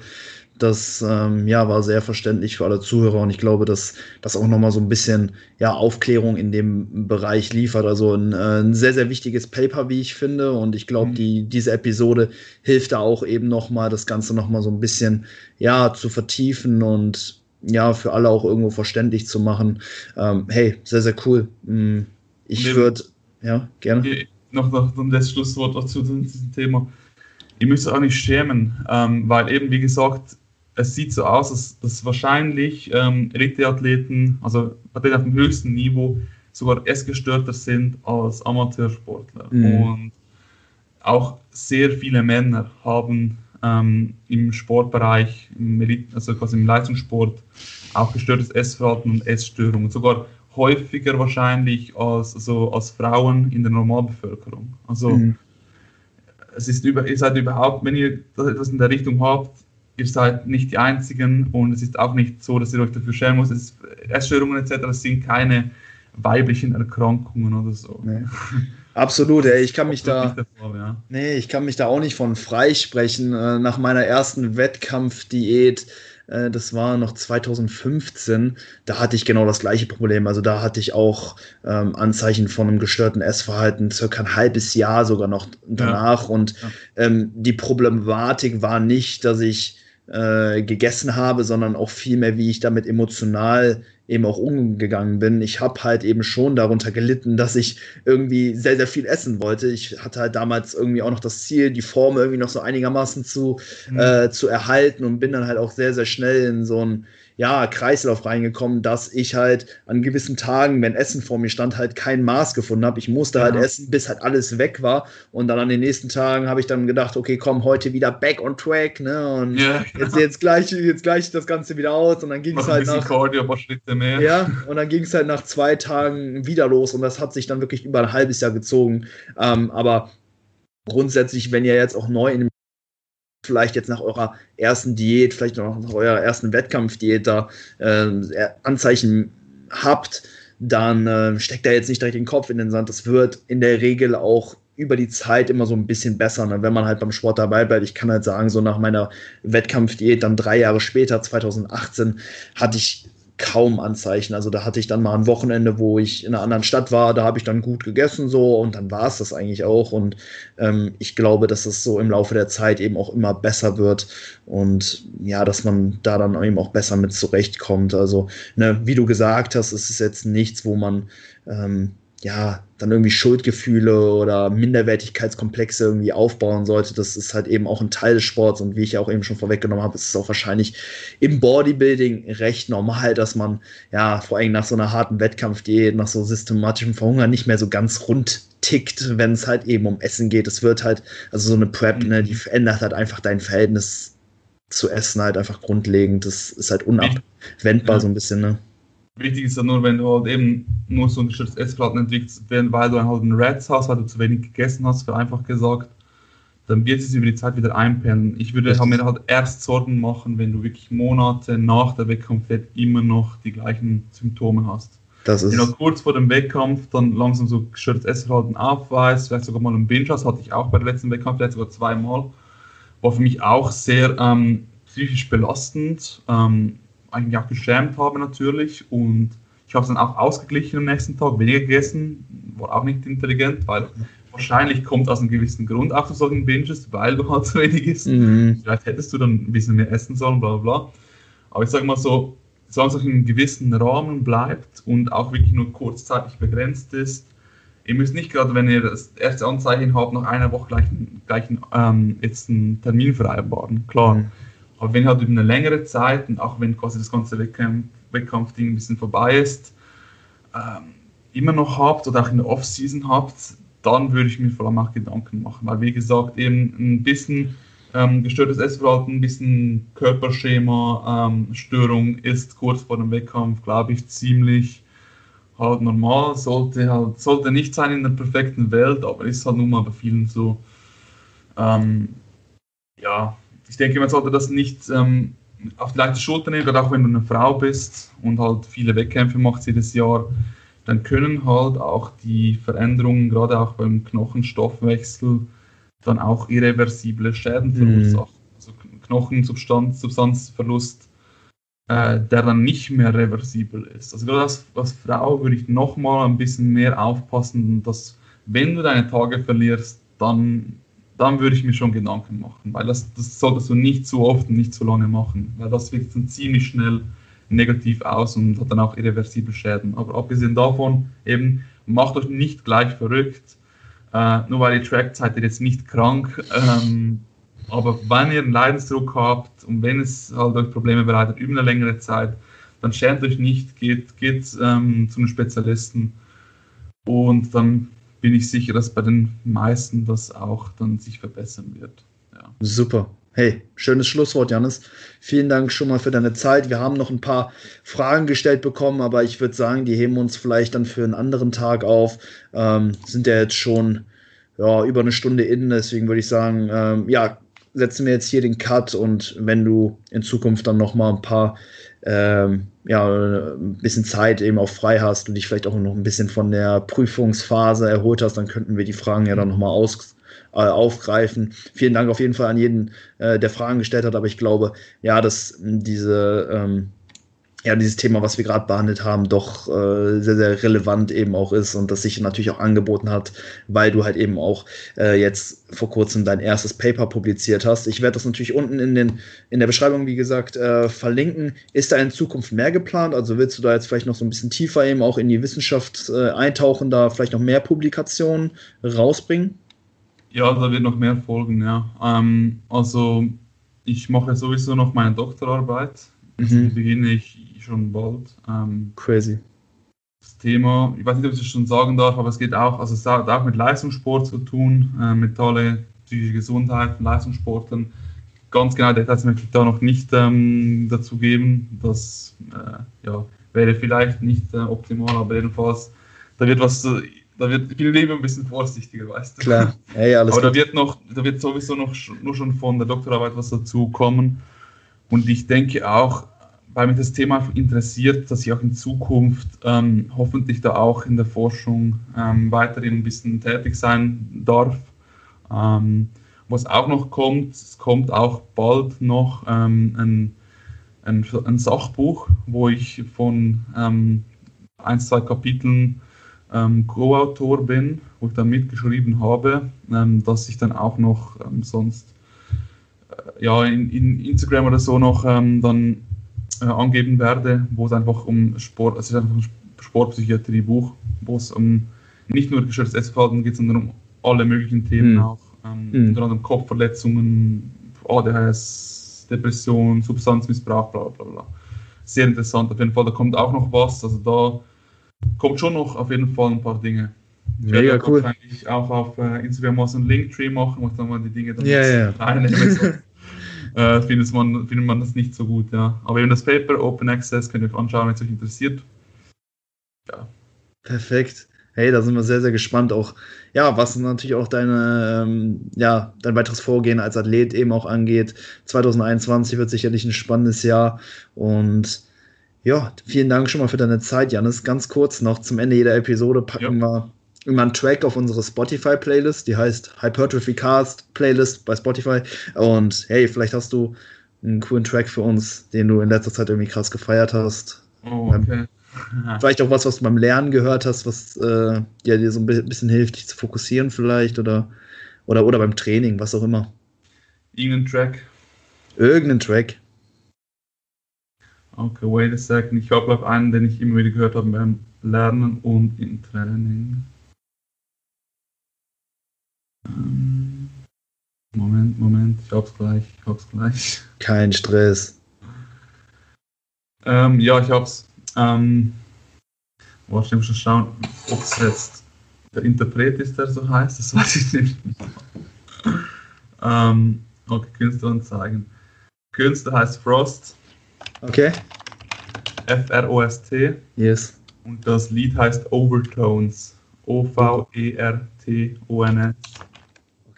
das ähm, ja, war sehr verständlich für alle Zuhörer und ich glaube, dass das auch nochmal so ein bisschen ja, Aufklärung in dem Bereich liefert. Also ein, äh, ein sehr, sehr wichtiges Paper, wie ich finde. Und ich glaube, mhm. die, diese Episode hilft da auch eben nochmal, das Ganze nochmal so ein bisschen ja, zu vertiefen und ja, für alle auch irgendwo verständlich zu machen. Ähm, hey, sehr, sehr cool. Hm, ich würde, ja, gerne. Noch, noch das Schlusswort dazu zu diesem Thema. Ihr müsst euch auch nicht schämen, ähm, weil eben, wie gesagt, es sieht so aus, dass, dass wahrscheinlich ähm, Elite-Athleten, also Athleten auf dem höchsten Niveau, sogar essgestörter sind als Amateursportler. Mhm. Und auch sehr viele Männer haben ähm, im Sportbereich, im also quasi im Leistungssport, auch gestörtes Essverhalten und Essstörungen. Sogar häufiger wahrscheinlich als, also als Frauen in der Normalbevölkerung. Also mhm. es ist über, ihr seid überhaupt, wenn ihr etwas in der Richtung habt, ihr seid nicht die Einzigen und es ist auch nicht so, dass ihr euch dafür schämen müsst. Ist, Essstörungen etc. sind keine weiblichen Erkrankungen oder so. Nee. Absolut, ey. ich kann mich da, davor, ja. nee, ich kann mich da auch nicht von freisprechen. Äh, nach meiner ersten Wettkampfdiät, äh, das war noch 2015, da hatte ich genau das gleiche Problem. Also da hatte ich auch ähm, Anzeichen von einem gestörten Essverhalten, circa ein halbes Jahr sogar noch danach. Ja. Und ähm, die Problematik war nicht, dass ich äh, gegessen habe, sondern auch vielmehr, wie ich damit emotional eben auch umgegangen bin. Ich habe halt eben schon darunter gelitten, dass ich irgendwie sehr, sehr viel essen wollte. Ich hatte halt damals irgendwie auch noch das Ziel, die Form irgendwie noch so einigermaßen zu, mhm. äh, zu erhalten und bin dann halt auch sehr, sehr schnell in so ein ja, Kreislauf reingekommen, dass ich halt an gewissen Tagen, wenn Essen vor mir stand, halt kein Maß gefunden habe. Ich musste halt ja. halt essen, bis halt alles weg war. Und dann an den nächsten Tagen habe ich dann gedacht, okay, komm, heute wieder back on track, ne? Und ja, genau. jetzt, jetzt, gleich, jetzt gleich das Ganze wieder aus. Und dann ging es halt nach. Cardio, mehr. Ja, und dann ging es halt nach zwei Tagen wieder los. Und das hat sich dann wirklich über ein halbes Jahr gezogen. Ähm, aber grundsätzlich, wenn ihr jetzt auch neu in dem vielleicht jetzt nach eurer ersten Diät, vielleicht noch nach eurer ersten Wettkampfdiät da äh, Anzeichen habt, dann äh, steckt da jetzt nicht direkt den Kopf in den Sand. Das wird in der Regel auch über die Zeit immer so ein bisschen besser, ne? wenn man halt beim Sport dabei bleibt. Ich kann halt sagen, so nach meiner Wettkampfdiät, dann drei Jahre später, 2018, hatte ich kaum Anzeichen. Also da hatte ich dann mal ein Wochenende, wo ich in einer anderen Stadt war, da habe ich dann gut gegessen so und dann war es das eigentlich auch. Und ähm, ich glaube, dass es so im Laufe der Zeit eben auch immer besser wird und ja, dass man da dann eben auch besser mit zurechtkommt. Also, ne, wie du gesagt hast, es ist jetzt nichts, wo man ähm, ja, dann irgendwie Schuldgefühle oder Minderwertigkeitskomplexe irgendwie aufbauen sollte. Das ist halt eben auch ein Teil des Sports und wie ich auch eben schon vorweggenommen habe, ist es auch wahrscheinlich im Bodybuilding recht normal, dass man ja vor allem nach so einer harten Wettkampfdiät, nach so systematischem Verhungern nicht mehr so ganz rund tickt, wenn es halt eben um Essen geht. Es wird halt, also so eine Prep, ne, die verändert halt einfach dein Verhältnis zu Essen halt einfach grundlegend. Das ist halt unabwendbar ja. so ein bisschen, ne? Wichtig ist ja nur, wenn du halt eben nur so ein gestörtes Essverhalten entwickelst, weil du halt einen Rats hast, weil du zu wenig gegessen hast, vereinfacht gesagt, dann wird es über die Zeit wieder einpendeln. Ich würde halt mir halt erst Sorgen machen, wenn du wirklich Monate nach der Wettkampfwert immer noch die gleichen Symptome hast. Das ist wenn du kurz vor dem Wettkampf dann langsam so gestörtes Essverhalten aufweist, vielleicht sogar mal einen Binge hast, hatte ich auch bei der letzten Wettkampf, vielleicht sogar zweimal, war für mich auch sehr ähm, psychisch belastend, ähm, eigentlich auch geschämt habe natürlich und ich habe es dann auch ausgeglichen am nächsten Tag, weniger gegessen, war auch nicht intelligent, weil wahrscheinlich kommt aus einem gewissen Grund auch zu solchen Binges, weil du halt zu wenig isst. Mhm. Vielleicht hättest du dann ein bisschen mehr essen sollen, bla bla. Aber ich sage mal so, solange es in einem gewissen Rahmen bleibt und auch wirklich nur kurzzeitig begrenzt ist, ihr müsst nicht gerade, wenn ihr das erste Anzeichen habt, nach einer Woche gleich, gleich ähm, jetzt einen Termin vereinbaren. Klar. Mhm. Aber wenn halt über eine längere Zeit und auch wenn quasi das ganze Wettkampf, Wettkampfding ein bisschen vorbei ist, ähm, immer noch habt oder auch in der Off-Season habt, dann würde ich mir vor allem auch Gedanken machen. Weil, wie gesagt, eben ein bisschen ähm, gestörtes Essverhalten, ein bisschen Körperschema, ähm, Störung ist kurz vor dem Wettkampf, glaube ich, ziemlich halt normal. Sollte halt, sollte nicht sein in der perfekten Welt, aber ist halt nun mal bei vielen so. Ähm, ja, ich denke, man sollte das nicht ähm, auf die leichte Schulter nehmen, gerade auch wenn du eine Frau bist und halt viele Wettkämpfe macht jedes Jahr dann können halt auch die Veränderungen, gerade auch beim Knochenstoffwechsel, dann auch irreversible Schäden mhm. verursachen. Also Knochensubstanzverlust, äh, der dann nicht mehr reversibel ist. Also gerade als, als Frau würde ich nochmal ein bisschen mehr aufpassen, dass wenn du deine Tage verlierst, dann, dann würde ich mir schon Gedanken machen, weil das, das solltest du nicht zu oft und nicht zu lange machen, weil das wird dann ziemlich schnell negativ aus und hat dann auch irreversible Schäden. Aber abgesehen davon, eben, macht euch nicht gleich verrückt, äh, nur weil ihr trackt, seid ihr jetzt nicht krank. Ähm, aber wenn ihr einen Leidensdruck habt und wenn es halt euch Probleme bereitet über eine längere Zeit, dann schämt euch nicht, geht, geht ähm, zu einem Spezialisten und dann bin ich sicher, dass bei den meisten das auch dann sich verbessern wird. Ja. Super. Hey, schönes Schlusswort, Janis. Vielen Dank schon mal für deine Zeit. Wir haben noch ein paar Fragen gestellt bekommen, aber ich würde sagen, die heben uns vielleicht dann für einen anderen Tag auf. Ähm, sind ja jetzt schon ja, über eine Stunde innen, deswegen würde ich sagen, ähm, ja, setzen wir jetzt hier den Cut und wenn du in Zukunft dann noch mal ein paar ähm, ja, ein bisschen Zeit eben auch frei hast und dich vielleicht auch noch ein bisschen von der Prüfungsphase erholt hast, dann könnten wir die Fragen ja dann nochmal aus, äh, aufgreifen. Vielen Dank auf jeden Fall an jeden, äh, der Fragen gestellt hat, aber ich glaube, ja, dass diese ähm, ja, dieses Thema, was wir gerade behandelt haben, doch äh, sehr, sehr relevant eben auch ist und das sich natürlich auch angeboten hat, weil du halt eben auch äh, jetzt vor kurzem dein erstes Paper publiziert hast. Ich werde das natürlich unten in, den, in der Beschreibung, wie gesagt, äh, verlinken. Ist da in Zukunft mehr geplant? Also willst du da jetzt vielleicht noch so ein bisschen tiefer eben auch in die Wissenschaft äh, eintauchen, da vielleicht noch mehr Publikationen rausbringen? Ja, da wird noch mehr folgen, ja. Ähm, also ich mache sowieso noch meine Doktorarbeit. Mhm. Die beginne ich schon bald. Ähm, Crazy. Das Thema, ich weiß nicht, ob ich es schon sagen darf, aber es geht auch, also es hat auch mit Leistungssport zu tun, äh, mentale, psychische Gesundheit, Leistungssporten. Ganz genau Details möchte ich da noch nicht ähm, dazu geben. Das äh, ja, wäre vielleicht nicht äh, optimal, aber jedenfalls, da wird was da wird, ich bin lieber ein bisschen vorsichtiger, weißt du. Klar, hey, alles Aber gut. da wird noch, da wird sowieso noch nur schon von der Doktorarbeit was dazu kommen. Und ich denke auch, weil mich das Thema interessiert, dass ich auch in Zukunft ähm, hoffentlich da auch in der Forschung ähm, weiterhin ein bisschen tätig sein darf. Ähm, was auch noch kommt, es kommt auch bald noch ähm, ein, ein, ein, Sachbuch, wo ich von ähm, ein, zwei Kapiteln ähm, Co-Autor bin, wo ich dann mitgeschrieben habe, ähm, dass ich dann auch noch sonst äh, ja, in, in, Instagram oder so noch ähm, dann äh, angeben werde, wo es einfach um Sport, es ist einfach ein Sportpsychiatrie-Buch, wo es um nicht nur gestörtes Essverhalten geht, sondern um alle möglichen Themen mhm. auch, ähm, mhm. unter anderem Kopfverletzungen, ADHS, Depression, Substanzmissbrauch, bla bla bla. Sehr interessant auf jeden Fall, da kommt auch noch was, also da kommt schon noch auf jeden Fall ein paar Dinge. Ich Mega werde cool. wahrscheinlich auch auf äh, Instagram mal so ein Linktree machen, wo ich dann mal die Dinge dann ja, ja. reinnehmen äh, findet, man, findet man das nicht so gut, ja. Aber eben das Paper Open Access könnt ihr euch anschauen, wenn es euch interessiert. Ja. Perfekt. Hey, da sind wir sehr, sehr gespannt. Auch, ja, was natürlich auch deine, ähm, ja, dein weiteres Vorgehen als Athlet eben auch angeht. 2021 wird sicherlich ein spannendes Jahr. Und ja, vielen Dank schon mal für deine Zeit, Janis. Ganz kurz noch zum Ende jeder Episode packen ja. wir immer einen Track auf unsere Spotify-Playlist, die heißt Hypertrophy Cast Playlist bei Spotify. Und hey, vielleicht hast du einen coolen Track für uns, den du in letzter Zeit irgendwie krass gefeiert hast. Oh, okay. Vielleicht auch was, was du beim Lernen gehört hast, was äh, ja, dir so ein bisschen hilft, dich zu fokussieren vielleicht oder, oder, oder beim Training, was auch immer. Irgendein Track. Irgendein Track. Okay, wait a second. Ich habe glaube einen, den ich immer wieder gehört habe beim Lernen und im Training. Ähm, Moment, Moment, ich hab's gleich, ich hab's gleich. Kein Stress. Ähm, ja, ich hab's. Ähm, Warte, ich muss schon schauen, ob es jetzt der Interpret ist, der so heißt, das weiß ich nicht. ähm, okay, Künstler anzeigen. Künstler heißt Frost. Okay. F-R-O-S-T. Yes. Und das Lied heißt Overtones. O-V-E-R-T-O-N-S.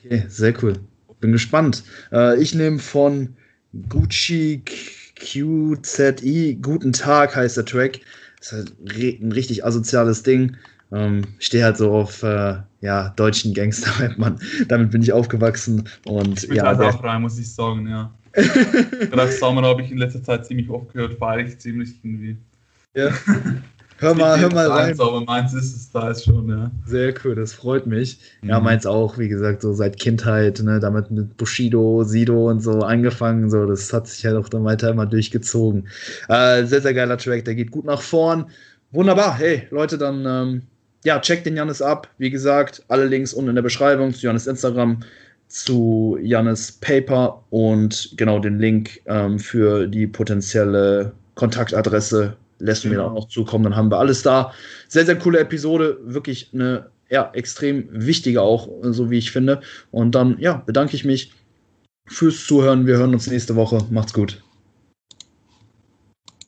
Okay, sehr cool. Bin gespannt. Äh, ich nehme von Gucci QZI, Guten Tag heißt der Track. Das ist halt ein richtig asoziales Ding. Ähm, ich stehe halt so auf äh, ja, deutschen Gangster-Rap, Mann. Damit bin ich aufgewachsen. Und, ich bin ja, auch rein, muss ich sagen, ja. Gerade Summer habe ich in letzter Zeit ziemlich oft gehört, feiere ich ziemlich irgendwie. Ja. Hör mal, hör mal rein. aber meins ist es da ist schon, ja. Sehr cool, das freut mich. Mhm. Ja, meins auch, wie gesagt, so seit Kindheit, ne, damit mit Bushido, Sido und so angefangen, so, das hat sich halt auch dann weiter immer durchgezogen. Äh, sehr, sehr geiler Track, der geht gut nach vorn. Wunderbar, hey, Leute, dann, ähm, ja, checkt den Janis ab. Wie gesagt, alle Links unten in der Beschreibung zu Janis Instagram, zu Janis Paper und genau den Link ähm, für die potenzielle Kontaktadresse lässt du mir dann auch noch zukommen, dann haben wir alles da. Sehr, sehr coole Episode, wirklich eine ja, extrem wichtige auch, so wie ich finde. Und dann, ja, bedanke ich mich fürs Zuhören. Wir hören uns nächste Woche. Macht's gut.